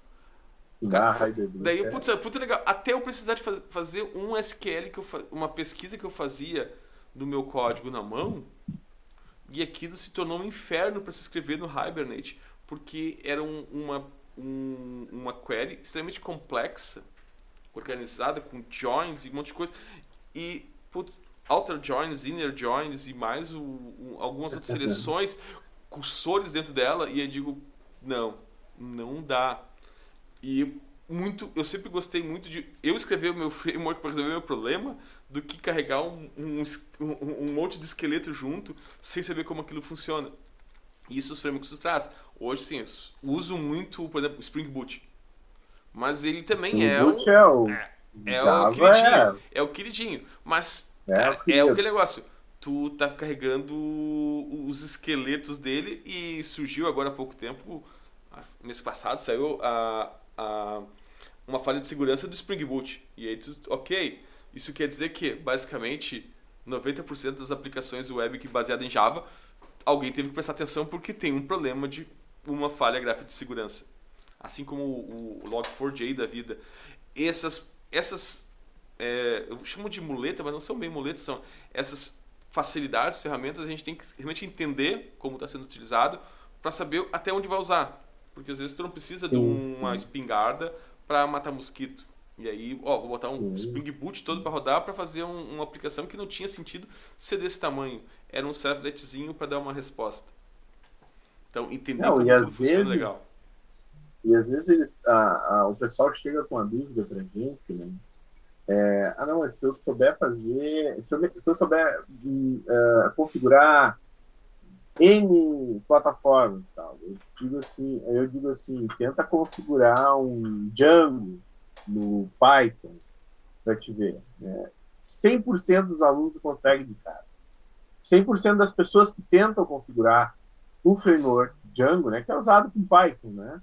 Cara, Daí, é. putz, é puta legal. Até eu precisar de faz- fazer um SQL, que eu uma pesquisa que eu fazia do meu código na mão, e aquilo se tornou um inferno para se escrever no Hibernate, porque era um- uma, um- uma query extremamente complexa, organizada, com joins e um monte de coisa. E, putz, outer joins, inner joins e mais o- o- algumas outras seleções, cursores dentro dela, e eu digo, não, não dá. E muito, eu sempre gostei muito de eu escrever o meu framework para resolver o meu problema do que carregar um, um, um- monte de esqueleto junto sem saber como aquilo funciona. E isso os frameworks nos traz. Hoje, sim, uso muito, por exemplo, o Spring Boot. Mas ele também é Boot um, é o, é o Java queridinho. é- É o queridinho. Mas, É, cara, o é aquele negócio. Tu tá carregando os esqueletos dele e surgiu agora há pouco tempo, mês passado, saiu a, a, uma falha de segurança do Spring Boot. E aí tu, ok, isso quer dizer que, basicamente, 90% das aplicações web que baseadas em Java, alguém teve que prestar atenção porque tem um problema de uma falha gráfica de segurança. Assim como o, o Log4j da vida. Essas, essas é, eu chamo de muleta, mas não são bem muletas, são essas facilidades, ferramentas, a gente tem que realmente entender como está sendo utilizado para saber até onde vai usar. Porque às vezes tu não precisa de uma espingarda para matar mosquito. E aí, ó, vou botar um. Spring Boot todo para rodar para fazer um- uma aplicação que não tinha sentido ser desse tamanho. Era um servletzinho para dar uma resposta. Então, entender Não, como tudo funciona é vezes- legal. E às vezes eles, a- a- o pessoal chega com uma dúvida pra gente, né? É, ah, não, se eu souber fazer, se eu, se eu souber eh, configurar N plataformas e tal, eu digo assim, eu digo assim, tenta configurar um Django no Python para te ver. Né? 100% dos alunos conseguem de cara. 100% das pessoas que tentam configurar o framework Django, né, que é usado com Python, né,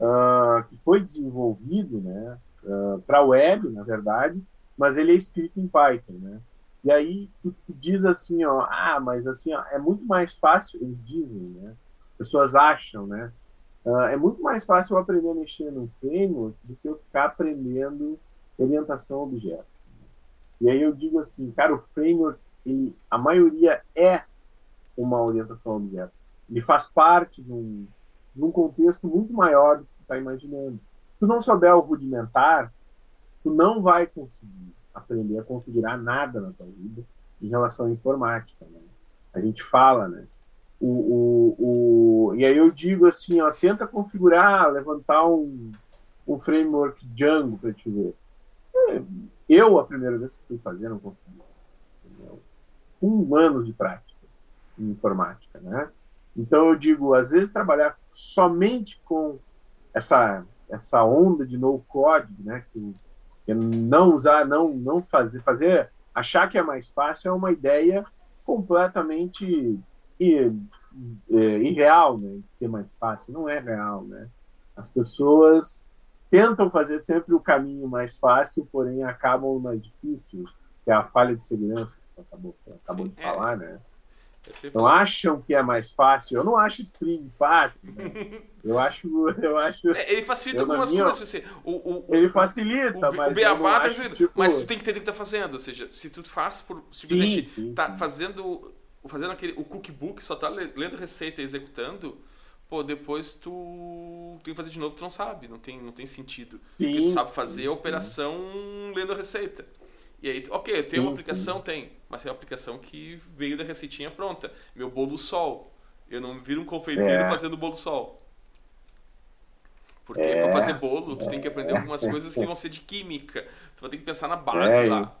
ah, que foi desenvolvido, né, para web, na verdade, mas ele é escrito em Python, né. E aí tu, tu diz assim, ó, ah, mas assim, ó, é muito mais fácil, eles dizem, né, pessoas acham, né, ah, é muito mais fácil eu aprender a mexer no framework do que eu ficar aprendendo orientação a objeto. E aí eu digo assim, cara, o framework, ele, a maioria é uma orientação a objeto. Ele faz parte de um, de um contexto muito maior do que tu está imaginando. Se tu não souber o rudimentar, tu não vai conseguir aprender a configurar nada na tua vida em relação à informática. Né? A gente fala, né? O, o, o, e aí eu digo assim, ó, tenta configurar, levantar um, um framework Django para te ver. É, Eu, a primeira vez que fui fazer, não consegui. Um ano de prática em informática, né? Então eu digo, às vezes trabalhar somente com essa essa onda de no code, né? Que, que não usar, não não fazer, fazer, achar que é mais fácil é uma ideia completamente i- é, irreal, né? Ser mais fácil, não é real, né? As pessoas tentam fazer sempre o caminho mais fácil, porém acabam no mais difícil, que é a falha de segurança que você acabou, acabou Sim, de é. falar, né? Não acham que é mais fácil. Eu não acho Spring fácil. Né? Eu acho, eu acho. É, ele facilita Eu, algumas minha- coisas. Você, o, o, o- Ele facilita, o, mas o beabá tá acho, tipo, Mas tu tem que entender o que tá fazendo. Ou seja, se tu faz por simplesmente Sim, sim, tá sim. fazendo, fazendo aquele, o cookbook, só tá le- lendo receita e executando, pô, depois tu tem que fazer de novo, tu não sabe. Não tem, não tem sentido. Sim, Porque tu sabe fazer sim, a operação lendo a receita. E aí, ok, tem uma aplicação? Tem. Mas tem uma aplicação que veio da receitinha pronta. Meu bolo sol. Eu não viro um confeiteiro É. fazendo bolo sol. Porque É. pra fazer bolo, tu tem que aprender É. algumas coisas que vão ser de química. Tu vai ter que pensar na base É, lá.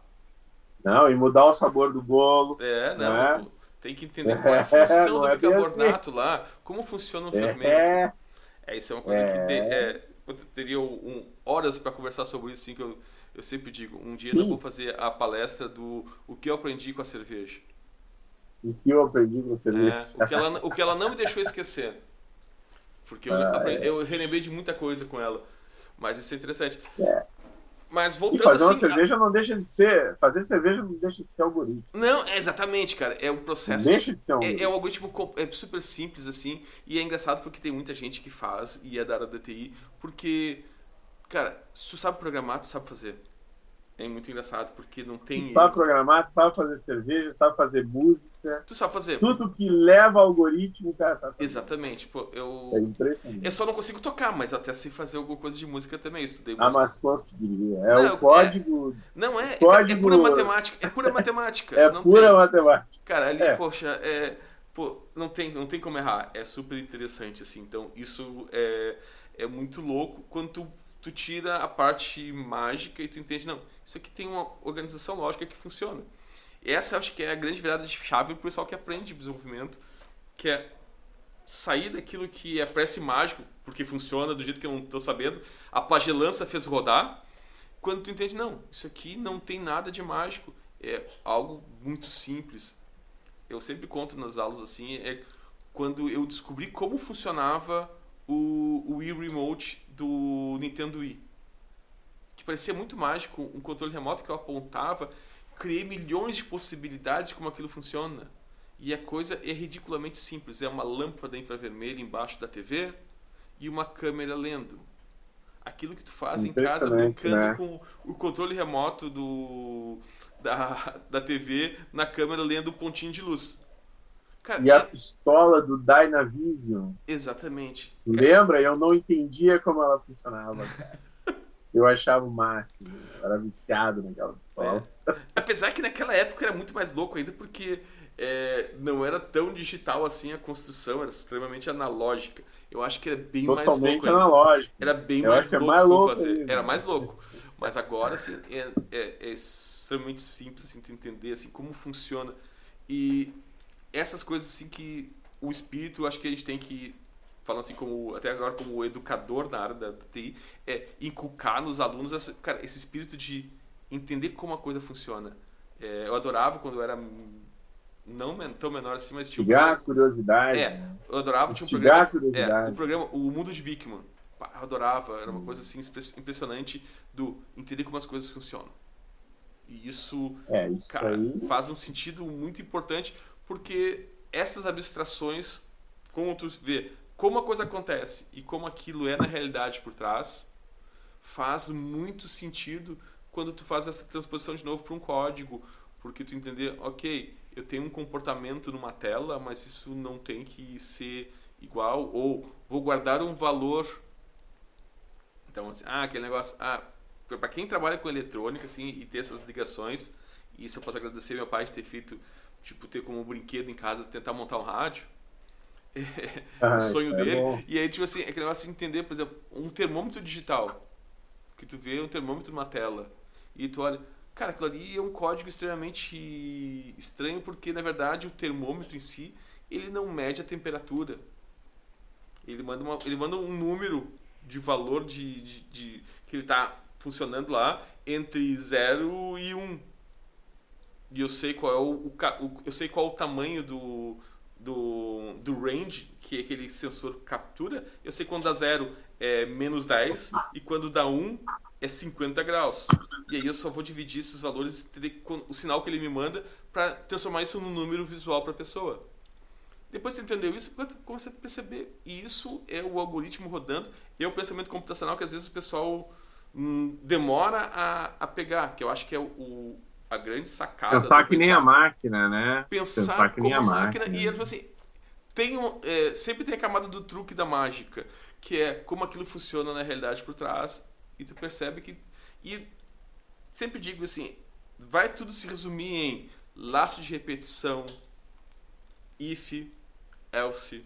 Não, e mudar o sabor do bolo. É, não. É. tu Tem que entender qual é a função do é bicarbonato lá, como funciona o fermento. É, É, isso é uma coisa que É. de- é, eu teria um, horas para conversar sobre isso, assim, que eu, eu sempre digo, um dia eu Sim. vou fazer a palestra do o que eu aprendi com a cerveja. o que eu aprendi com você. É, o, que ela, o que ela não me deixou esquecer. Porque eu, Ah, aprendi- é. eu relembrei de muita coisa com ela. Mas isso é interessante. É. Mas E voltando fazer uma assim. a- cerveja não deixa de ser. Fazer cerveja não deixa de ser algoritmo. Não, é exatamente, cara. É um processo. Deixa de ser um É, algoritmo. é um algoritmo é super simples, assim, e é engraçado porque tem muita gente que faz e é da área da TI, porque, cara, se tu sabe programar, tu sabe fazer. É muito engraçado porque não tem. Tu sabe programar, tu sabe fazer cerveja, tu sabe fazer música. Tu sabe fazer. Tudo que leva algoritmo, o cara sabe fazer. Exatamente. Pô, É eu. impressionante. Eu só não consigo tocar, mas até sei fazer alguma coisa de música também. Eu estudei Ah, música. mas conseguiria. É Não, o código. Não é, é, código- é pura matemática. É pura matemática. É não pura tem. matemática. Cara, ali, É. poxa, é, pô, não tem, não tem como errar. É super interessante, assim. Então, isso é, é muito louco quando tu, tu tira a parte mágica e tu entende, não, isso aqui tem uma organização lógica que funciona. Essa acho que é a grande virada de chave pro pessoal que aprende desenvolvimento, que é sair daquilo que é parece mágico, porque funciona do jeito que eu não tô sabendo, a pagelança fez rodar, quando tu entende, não, isso aqui não tem nada de mágico, é algo muito simples. Eu sempre conto nas aulas assim, é quando eu descobri como funcionava o, o Wii Remote do Nintendo Wii. Que parecia muito mágico, um controle remoto que eu apontava, criei milhões de possibilidades de como aquilo funciona. E a coisa é ridiculamente simples, é uma lâmpada infravermelha embaixo da TV e uma câmera lendo. Aquilo que tu faz em casa brincando né? com o controle remoto do da, da TV na câmera lendo o pontinho de luz. Cara, E a é- pistola do Dynavision. exatamente. Lembra? Eu não entendia como ela funcionava, cara. Eu achava o máximo. Eu era viciado naquela pistola. Apesar que naquela época era muito mais louco ainda, porque é, não era tão digital assim a construção, era extremamente analógica. Eu acho que era bem mais Totalmente louco ainda. analógico. Era bem Eu mais é louco mais louco fazer. ainda. Era mais louco. Mas agora, assim, é, é- é extremamente simples, assim, tu entender, assim, como funciona. E essas coisas, assim, que o espírito, acho que a gente tem que, falando assim, como, até agora como educador na área da, da TI, é inculcar nos alunos, essa, cara, esse espírito de entender como a coisa funciona. É, eu adorava quando eu era não tão menor assim, mas tinha um programa- curiosidade. É, eu adorava, tinha um programa, é, curiosidade. o programa O Mundo de Bigman. Eu adorava, era uma coisa assim impre- impressionante do entender como as coisas funcionam. E isso, É, isso cara, aí. faz um sentido muito importante porque essas abstrações, como tu vê como a coisa acontece e como aquilo é na realidade por trás, faz muito sentido quando tu faz essa transposição de novo para um código, porque tu entender, ok, eu tenho um comportamento numa tela, mas isso não tem que ser igual, ou vou guardar um valor. Então, assim, ah, aquele negócio, ah, para quem trabalha com eletrônica, assim, e ter essas ligações, isso eu posso agradecer meu pai de ter feito, tipo, ter como brinquedo em casa, tentar montar um rádio, Ah, o sonho é dele. E aí, tipo assim, é aquele negócio de entender, por exemplo, um termômetro digital. Que tu vê um termômetro numa tela. E tu olha. Cara, aquilo ali é um código extremamente estranho, porque na verdade o termômetro em si, ele não mede a temperatura. Ele manda, uma, ele manda um número de valor de, de, de- que ele está funcionando lá entre 0 e 1. Um. E eu sei qual é o, o- eu sei qual é o tamanho do, do, do range que aquele sensor captura. Eu sei quando dá 0 é menos 10 e quando dá 1 um, é 50 graus. E aí eu só vou dividir esses valores, o sinal que ele me manda, para transformar isso num número visual para a pessoa. Depois que tu entendeu isso, tu começa a perceber. E isso é o algoritmo rodando. É o pensamento computacional que às vezes o pessoal hum, demora a, a pegar, que eu acho que é o- a grande sacada. Pensar que nem a máquina, né? pensar Pensar que nem a máquina, máquina. e é tipo assim tem um, é, sempre tem a camada do truque da mágica que é como aquilo funciona na realidade por trás e tu percebe que e sempre digo assim vai tudo se resumir em laço de repetição if else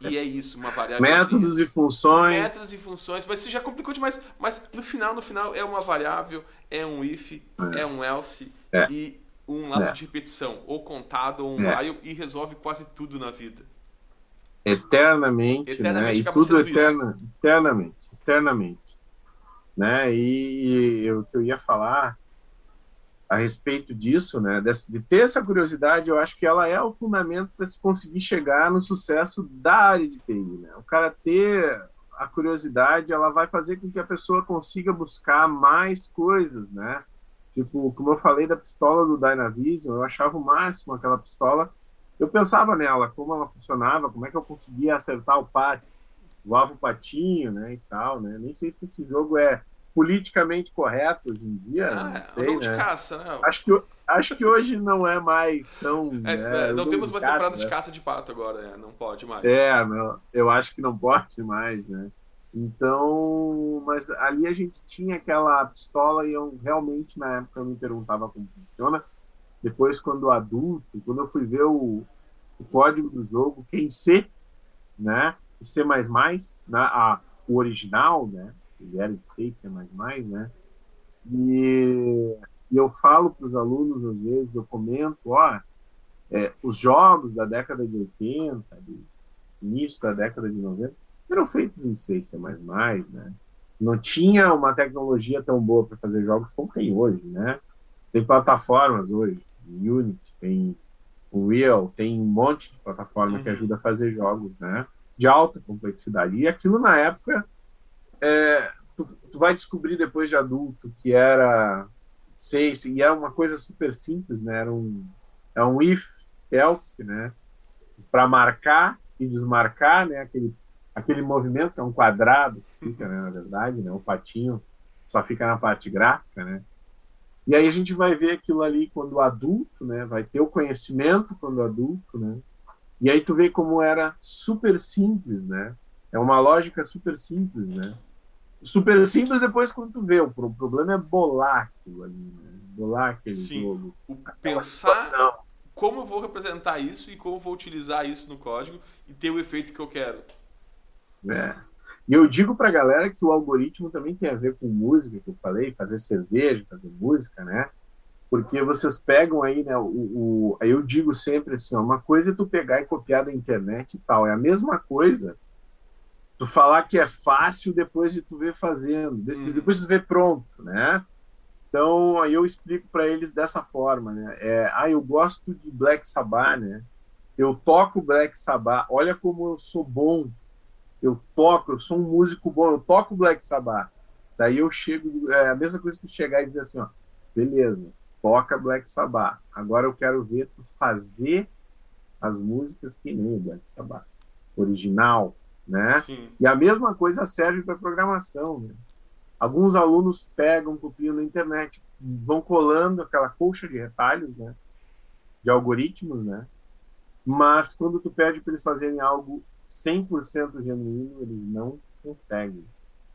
e é isso, uma variável. Métodos e funções. Métodos e funções, mas isso já complicou demais. Mas no final, no final, é uma variável, é um if, é, é um else É. e um laço É. de repetição, ou contado, ou um É. while, e resolve quase tudo na vida. eternamente, Eternamente né? E tudo eterna, eternamente, eternamente, né? E, e o que eu ia falar a respeito disso, né? De ter essa curiosidade, eu acho que ela é o fundamento para se conseguir chegar no sucesso da área de TI, né? O cara ter a curiosidade, ela vai fazer com que a pessoa consiga buscar mais coisas, né? Tipo, como eu falei da pistola do Dynavision, eu achava o máximo aquela pistola eu pensava nela, como ela funcionava, como é que eu conseguia acertar o pátio, voava o patinho, né, e tal, né? Nem sei se esse jogo é politicamente correto hoje em dia, Ah, é um sei, jogo né? de caça, né? Acho que, acho que hoje não é mais tão... É, né, é, não temos mais caça, temporada de né? caça de pato agora, é, não pode mais. É, não, eu acho que não pode mais, né? Então, mas ali a gente tinha aquela pistola e eu realmente na época eu me perguntava como funciona. Depois, quando adulto, quando eu fui ver o, o código do jogo, que é em C, né? C++, na, a, o original, né? Ele era em C e C++, né? E, e eu falo para os alunos, às vezes, eu comento, ó, é, os jogos da década de 80, de início da década de 90, eram feitos em C, C++, né? Não tinha uma tecnologia tão boa para fazer jogos como tem hoje, né? Tem plataformas hoje, Unity, tem Unreal, tem um monte de plataforma que Uhum. ajuda a fazer jogos, né? De alta complexidade. E aquilo na época, é, tu, tu vai descobrir depois de adulto que era C, e era uma coisa super simples, né? Era um, é um if, else, né? Para marcar e desmarcar, né? Aquele, aquele movimento que é um quadrado, fica, né, na verdade, né? O patinho só fica na parte gráfica, né? E aí a gente vai ver aquilo ali quando adulto, né? Vai ter o conhecimento quando adulto, né? E aí tu vê como era super simples, né? É uma lógica super simples, né? Super simples depois quando tu vê. O pro- problema é bolar aquilo ali, né? Bolar aquele Sim. jogo. O pensar situação. como eu vou representar isso e como eu vou utilizar isso no código e ter o efeito que eu quero. né? E eu digo pra galera que o algoritmo também tem a ver com música, que eu falei, fazer cerveja, fazer música, né? Porque vocês pegam aí, né? O, o, aí eu digo sempre assim, ó, uma coisa é tu pegar e copiar da internet e tal, é a mesma coisa tu falar que é fácil depois de tu ver fazendo, de- Uhum. depois de tu ver pronto, né? Então, aí eu explico para eles dessa forma, né? É, ah, eu gosto de Black Sabbath, né? Eu toco Black Sabbath. Olha como eu sou bom. Eu toco, eu sou um músico bom, eu toco Black Sabbath. Daí eu chego, é a mesma coisa que tu chegar e dizer assim, ó, beleza, toca Black Sabbath. Agora eu quero ver tu fazer as músicas que nem o Black Sabbath. Original, né? Sim. E a mesma coisa serve para programação. Né? Alguns alunos pegam, copiam na internet, vão colando aquela colcha de retalhos, né? de algoritmos, né? mas quando tu pede para eles fazerem algo 100% genuíno, eles não conseguem,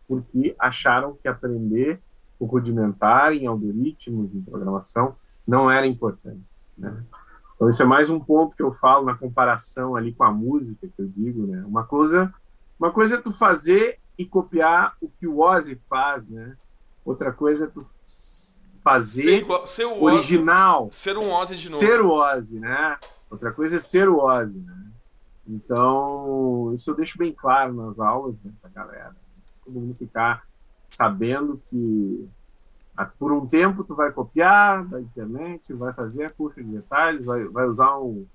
porque acharam que aprender o rudimentar em algoritmos, em programação, não era importante. Né? Então, isso é mais um ponto que eu falo na comparação ali com a música, que eu digo, né? Uma coisa uma coisa é tu fazer e copiar o que o Ozzy faz, né? Outra coisa é tu Ser, fazer igual- ser o Ozzy, original, ser um Ozzy de novo. ser o Ozzy, né? Outra coisa é ser o Ozzy, né? Então, isso eu deixo bem claro nas aulas, né, pra galera. Todo mundo ficar sabendo que por um tempo tu vai copiar da internet, vai fazer a curva de detalhes, vai, vai usar um,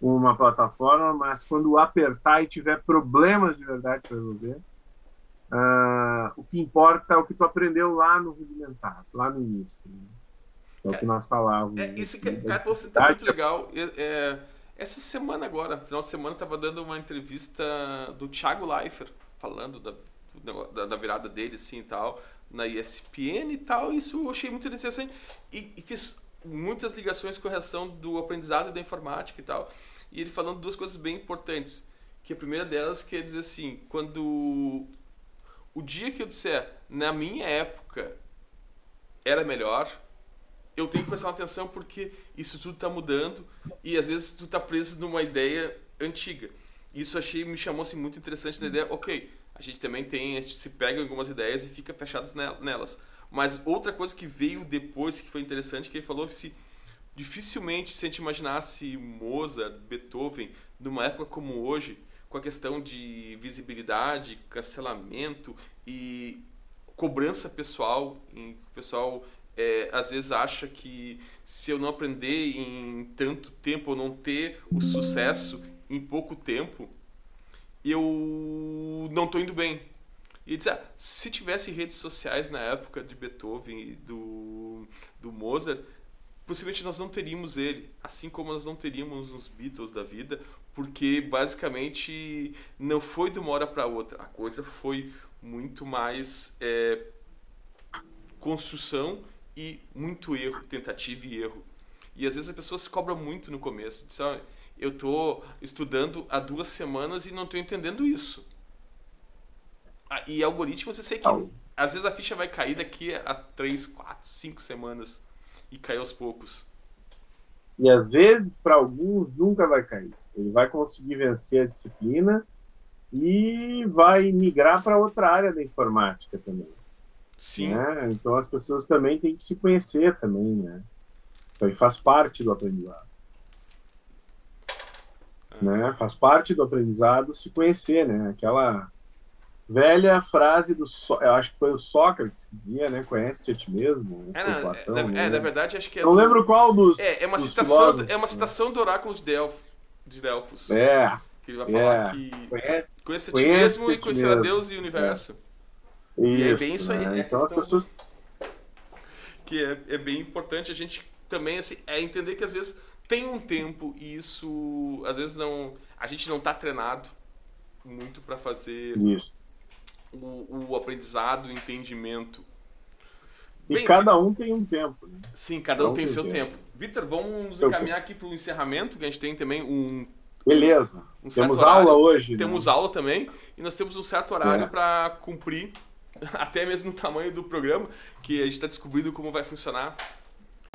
uma plataforma, mas quando apertar e tiver problemas de verdade para resolver, ah, o que importa é o que tu aprendeu lá no rudimentar, lá no início. né? É o que nós falávamos. É, né? isso que, Da cara, você tá muito legal. É, é, essa semana agora, final de semana, tava dando uma entrevista do Thiago Leifert, falando da, da, da virada dele, assim, e tal, na ESPN e tal, isso eu achei muito interessante. E, e fiz muitas ligações com a relação do aprendizado e da informática e tal, e ele falando duas coisas bem importantes, que a primeira delas quer dizer assim, quando o dia que eu disser, na minha época, era melhor, eu tenho que prestar atenção porque isso tudo está mudando e às vezes tu tá preso numa ideia antiga. Isso achei, me chamou assim, muito interessante na ideia, ok, a gente também tem, a gente se pega em algumas ideias e fica fechados nelas. Mas outra coisa que veio depois que foi interessante, que ele falou se dificilmente se a gente imaginasse Mozart, Beethoven, numa época como hoje, com a questão de visibilidade, cancelamento e cobrança pessoal, o pessoal é, às vezes acha que se eu não aprender em tanto tempo ou não ter o sucesso em pouco tempo, eu não estou indo bem. E dizer, ah, se tivesse redes sociais na época de Beethoven e do, do Mozart, possivelmente nós não teríamos ele, assim como nós não teríamos os Beatles da vida, porque basicamente não foi de uma hora para outra, a coisa foi muito mais é, construção e muito erro, tentativa e erro. E às vezes a pessoa se cobra muito no começo, diz, ah, eu estou estudando há duas semanas e não estou entendendo isso. Ah, e algoritmos, eu sei que às vezes a ficha vai cair daqui a três, quatro, cinco semanas e cair aos poucos. E às vezes, para alguns, nunca vai cair. Ele vai conseguir vencer a disciplina e vai migrar para outra área da informática também. Sim. Né? Então as pessoas também têm que se conhecer também, né? Então, faz parte do aprendizado. Né? Faz parte do aprendizado se conhecer, né? Aquela velha frase do so eu acho que foi o Sócrates que dizia, né? Conhece a ti mesmo. É, na, Platão, é, né? é, na verdade acho que é não do... lembro qual dos. É, é uma citação, é uma citação do oráculo de Delfos. De Delfos. É. Que ele vai falar é. que conhece, conhece a ti mesmo e conhecer a Deus e o universo. É. Isso, e é bem isso aí. Né? Então as pessoas que é, é bem importante a gente também assim, é entender que às vezes tem um tempo e isso às vezes não a gente não está treinado muito para fazer isso o, o aprendizado, o entendimento. E Bem, cada um tem um tempo. Né? Sim, cada, um tem, tem seu tempo. tempo. Vitor, vamos nos encaminhar aqui para o encerramento, que a gente tem também um. Beleza. Um temos horário. aula hoje. Né? Temos né? aula também. E nós temos um certo horário é. para cumprir, até mesmo no tamanho do programa, que a gente está descobrindo como vai funcionar.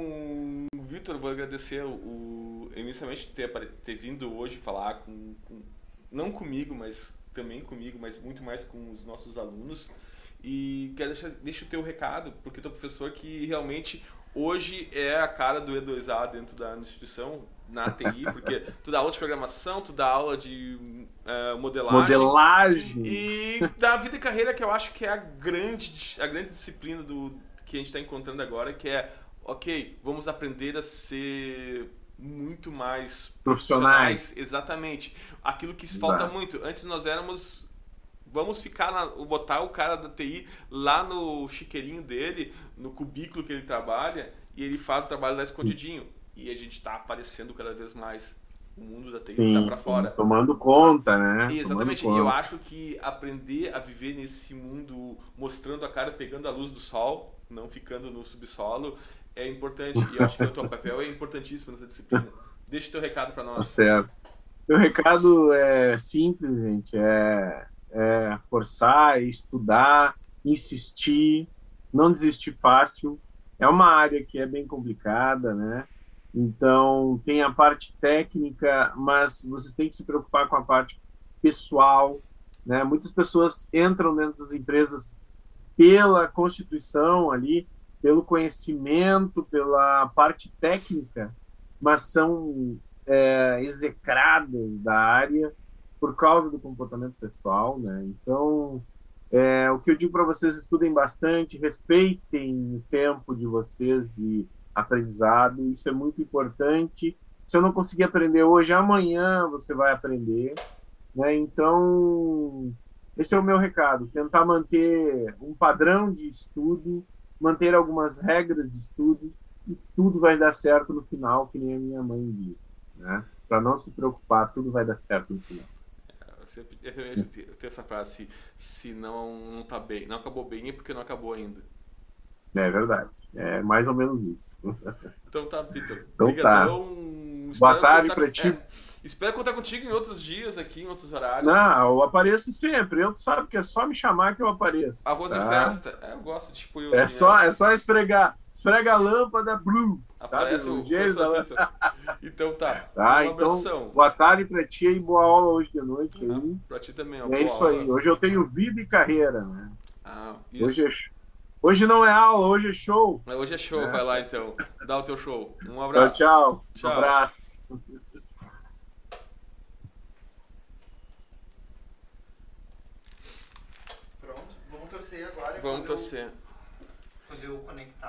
Um, Vitor, vou agradecer o, inicialmente ter, ter vindo hoje falar com, com não comigo, mas também comigo, mas muito mais com os nossos alunos. E quero deixar deixa o teu recado, porque tu é professor que realmente hoje é a cara do E2A dentro da instituição, na TI, porque tu dá aula de programação, tu dá aula de uh, modelagem. Modelagem! E da vida e carreira, que eu acho que é a grande, a grande disciplina do, que a gente está encontrando agora, que é, ok, vamos aprender a ser muito mais profissionais. profissionais. Exatamente. Aquilo que Exato. falta muito. Antes nós éramos. Vamos ficar lá, botar o cara da TI lá no chiqueirinho dele, no cubículo que ele trabalha, e ele faz o trabalho lá escondidinho. E a gente está aparecendo cada vez mais. O mundo da TI está para fora. Tomando conta, né? E exatamente. E eu acho que aprender a viver nesse mundo mostrando a cara, pegando a luz do sol, não ficando no subsolo, é importante. E eu acho que o teu papel é importantíssimo nessa disciplina. Deixa o teu recado para nós. Tá certo. Meu recado é simples, gente. É, é forçar, estudar, insistir, não desistir fácil. É uma área que é bem complicada, né? Então, tem a parte técnica, mas vocês têm que se preocupar com a parte pessoal, né? Muitas pessoas entram dentro das empresas pela constituição ali, pelo conhecimento, pela parte técnica, mas são é, execradas da área por causa do comportamento pessoal, né? Então, é, o que eu digo para vocês, estudem bastante, respeitem o tempo de vocês de aprendizado, isso é muito importante. Se eu não conseguir aprender hoje, amanhã você vai aprender, né? Então, esse é o meu recado, tentar manter um padrão de estudo, manter algumas regras de estudo e tudo vai dar certo no final, que nem a minha mãe diz, né? Para não se preocupar, tudo vai dar certo no final. Eu tenho essa frase, se não, não tá bem, não acabou bem é porque não acabou ainda. É verdade. É mais ou menos isso. Então tá, Vitor. Então Obrigadão. tá. Boa tarde para ti. É, espero contar contigo em outros dias aqui, em outros horários. Não, eu apareço sempre. Eu sabe que é só me chamar que eu apareço. Arroz tá? e festa. É, eu gosto de tipo eu. É, assim, só, é. é só esfregar esfrega a lâmpada, blue. Aparece Sabe, o o gênio da. Então tá. Tá, então, abração. boa tarde pra ti e boa aula hoje de noite. Aí. pra ti também, ó. é isso aula. aí. Hoje eu tenho vida e carreira, né? Ah, isso. Hoje, é, hoje não é aula, hoje é show. Mas Hoje é show, É. vai lá então. Dá o teu show. Um abraço. tchau. Tchau. Um abraço. Vamos torcer eu-. Quando eu conectar.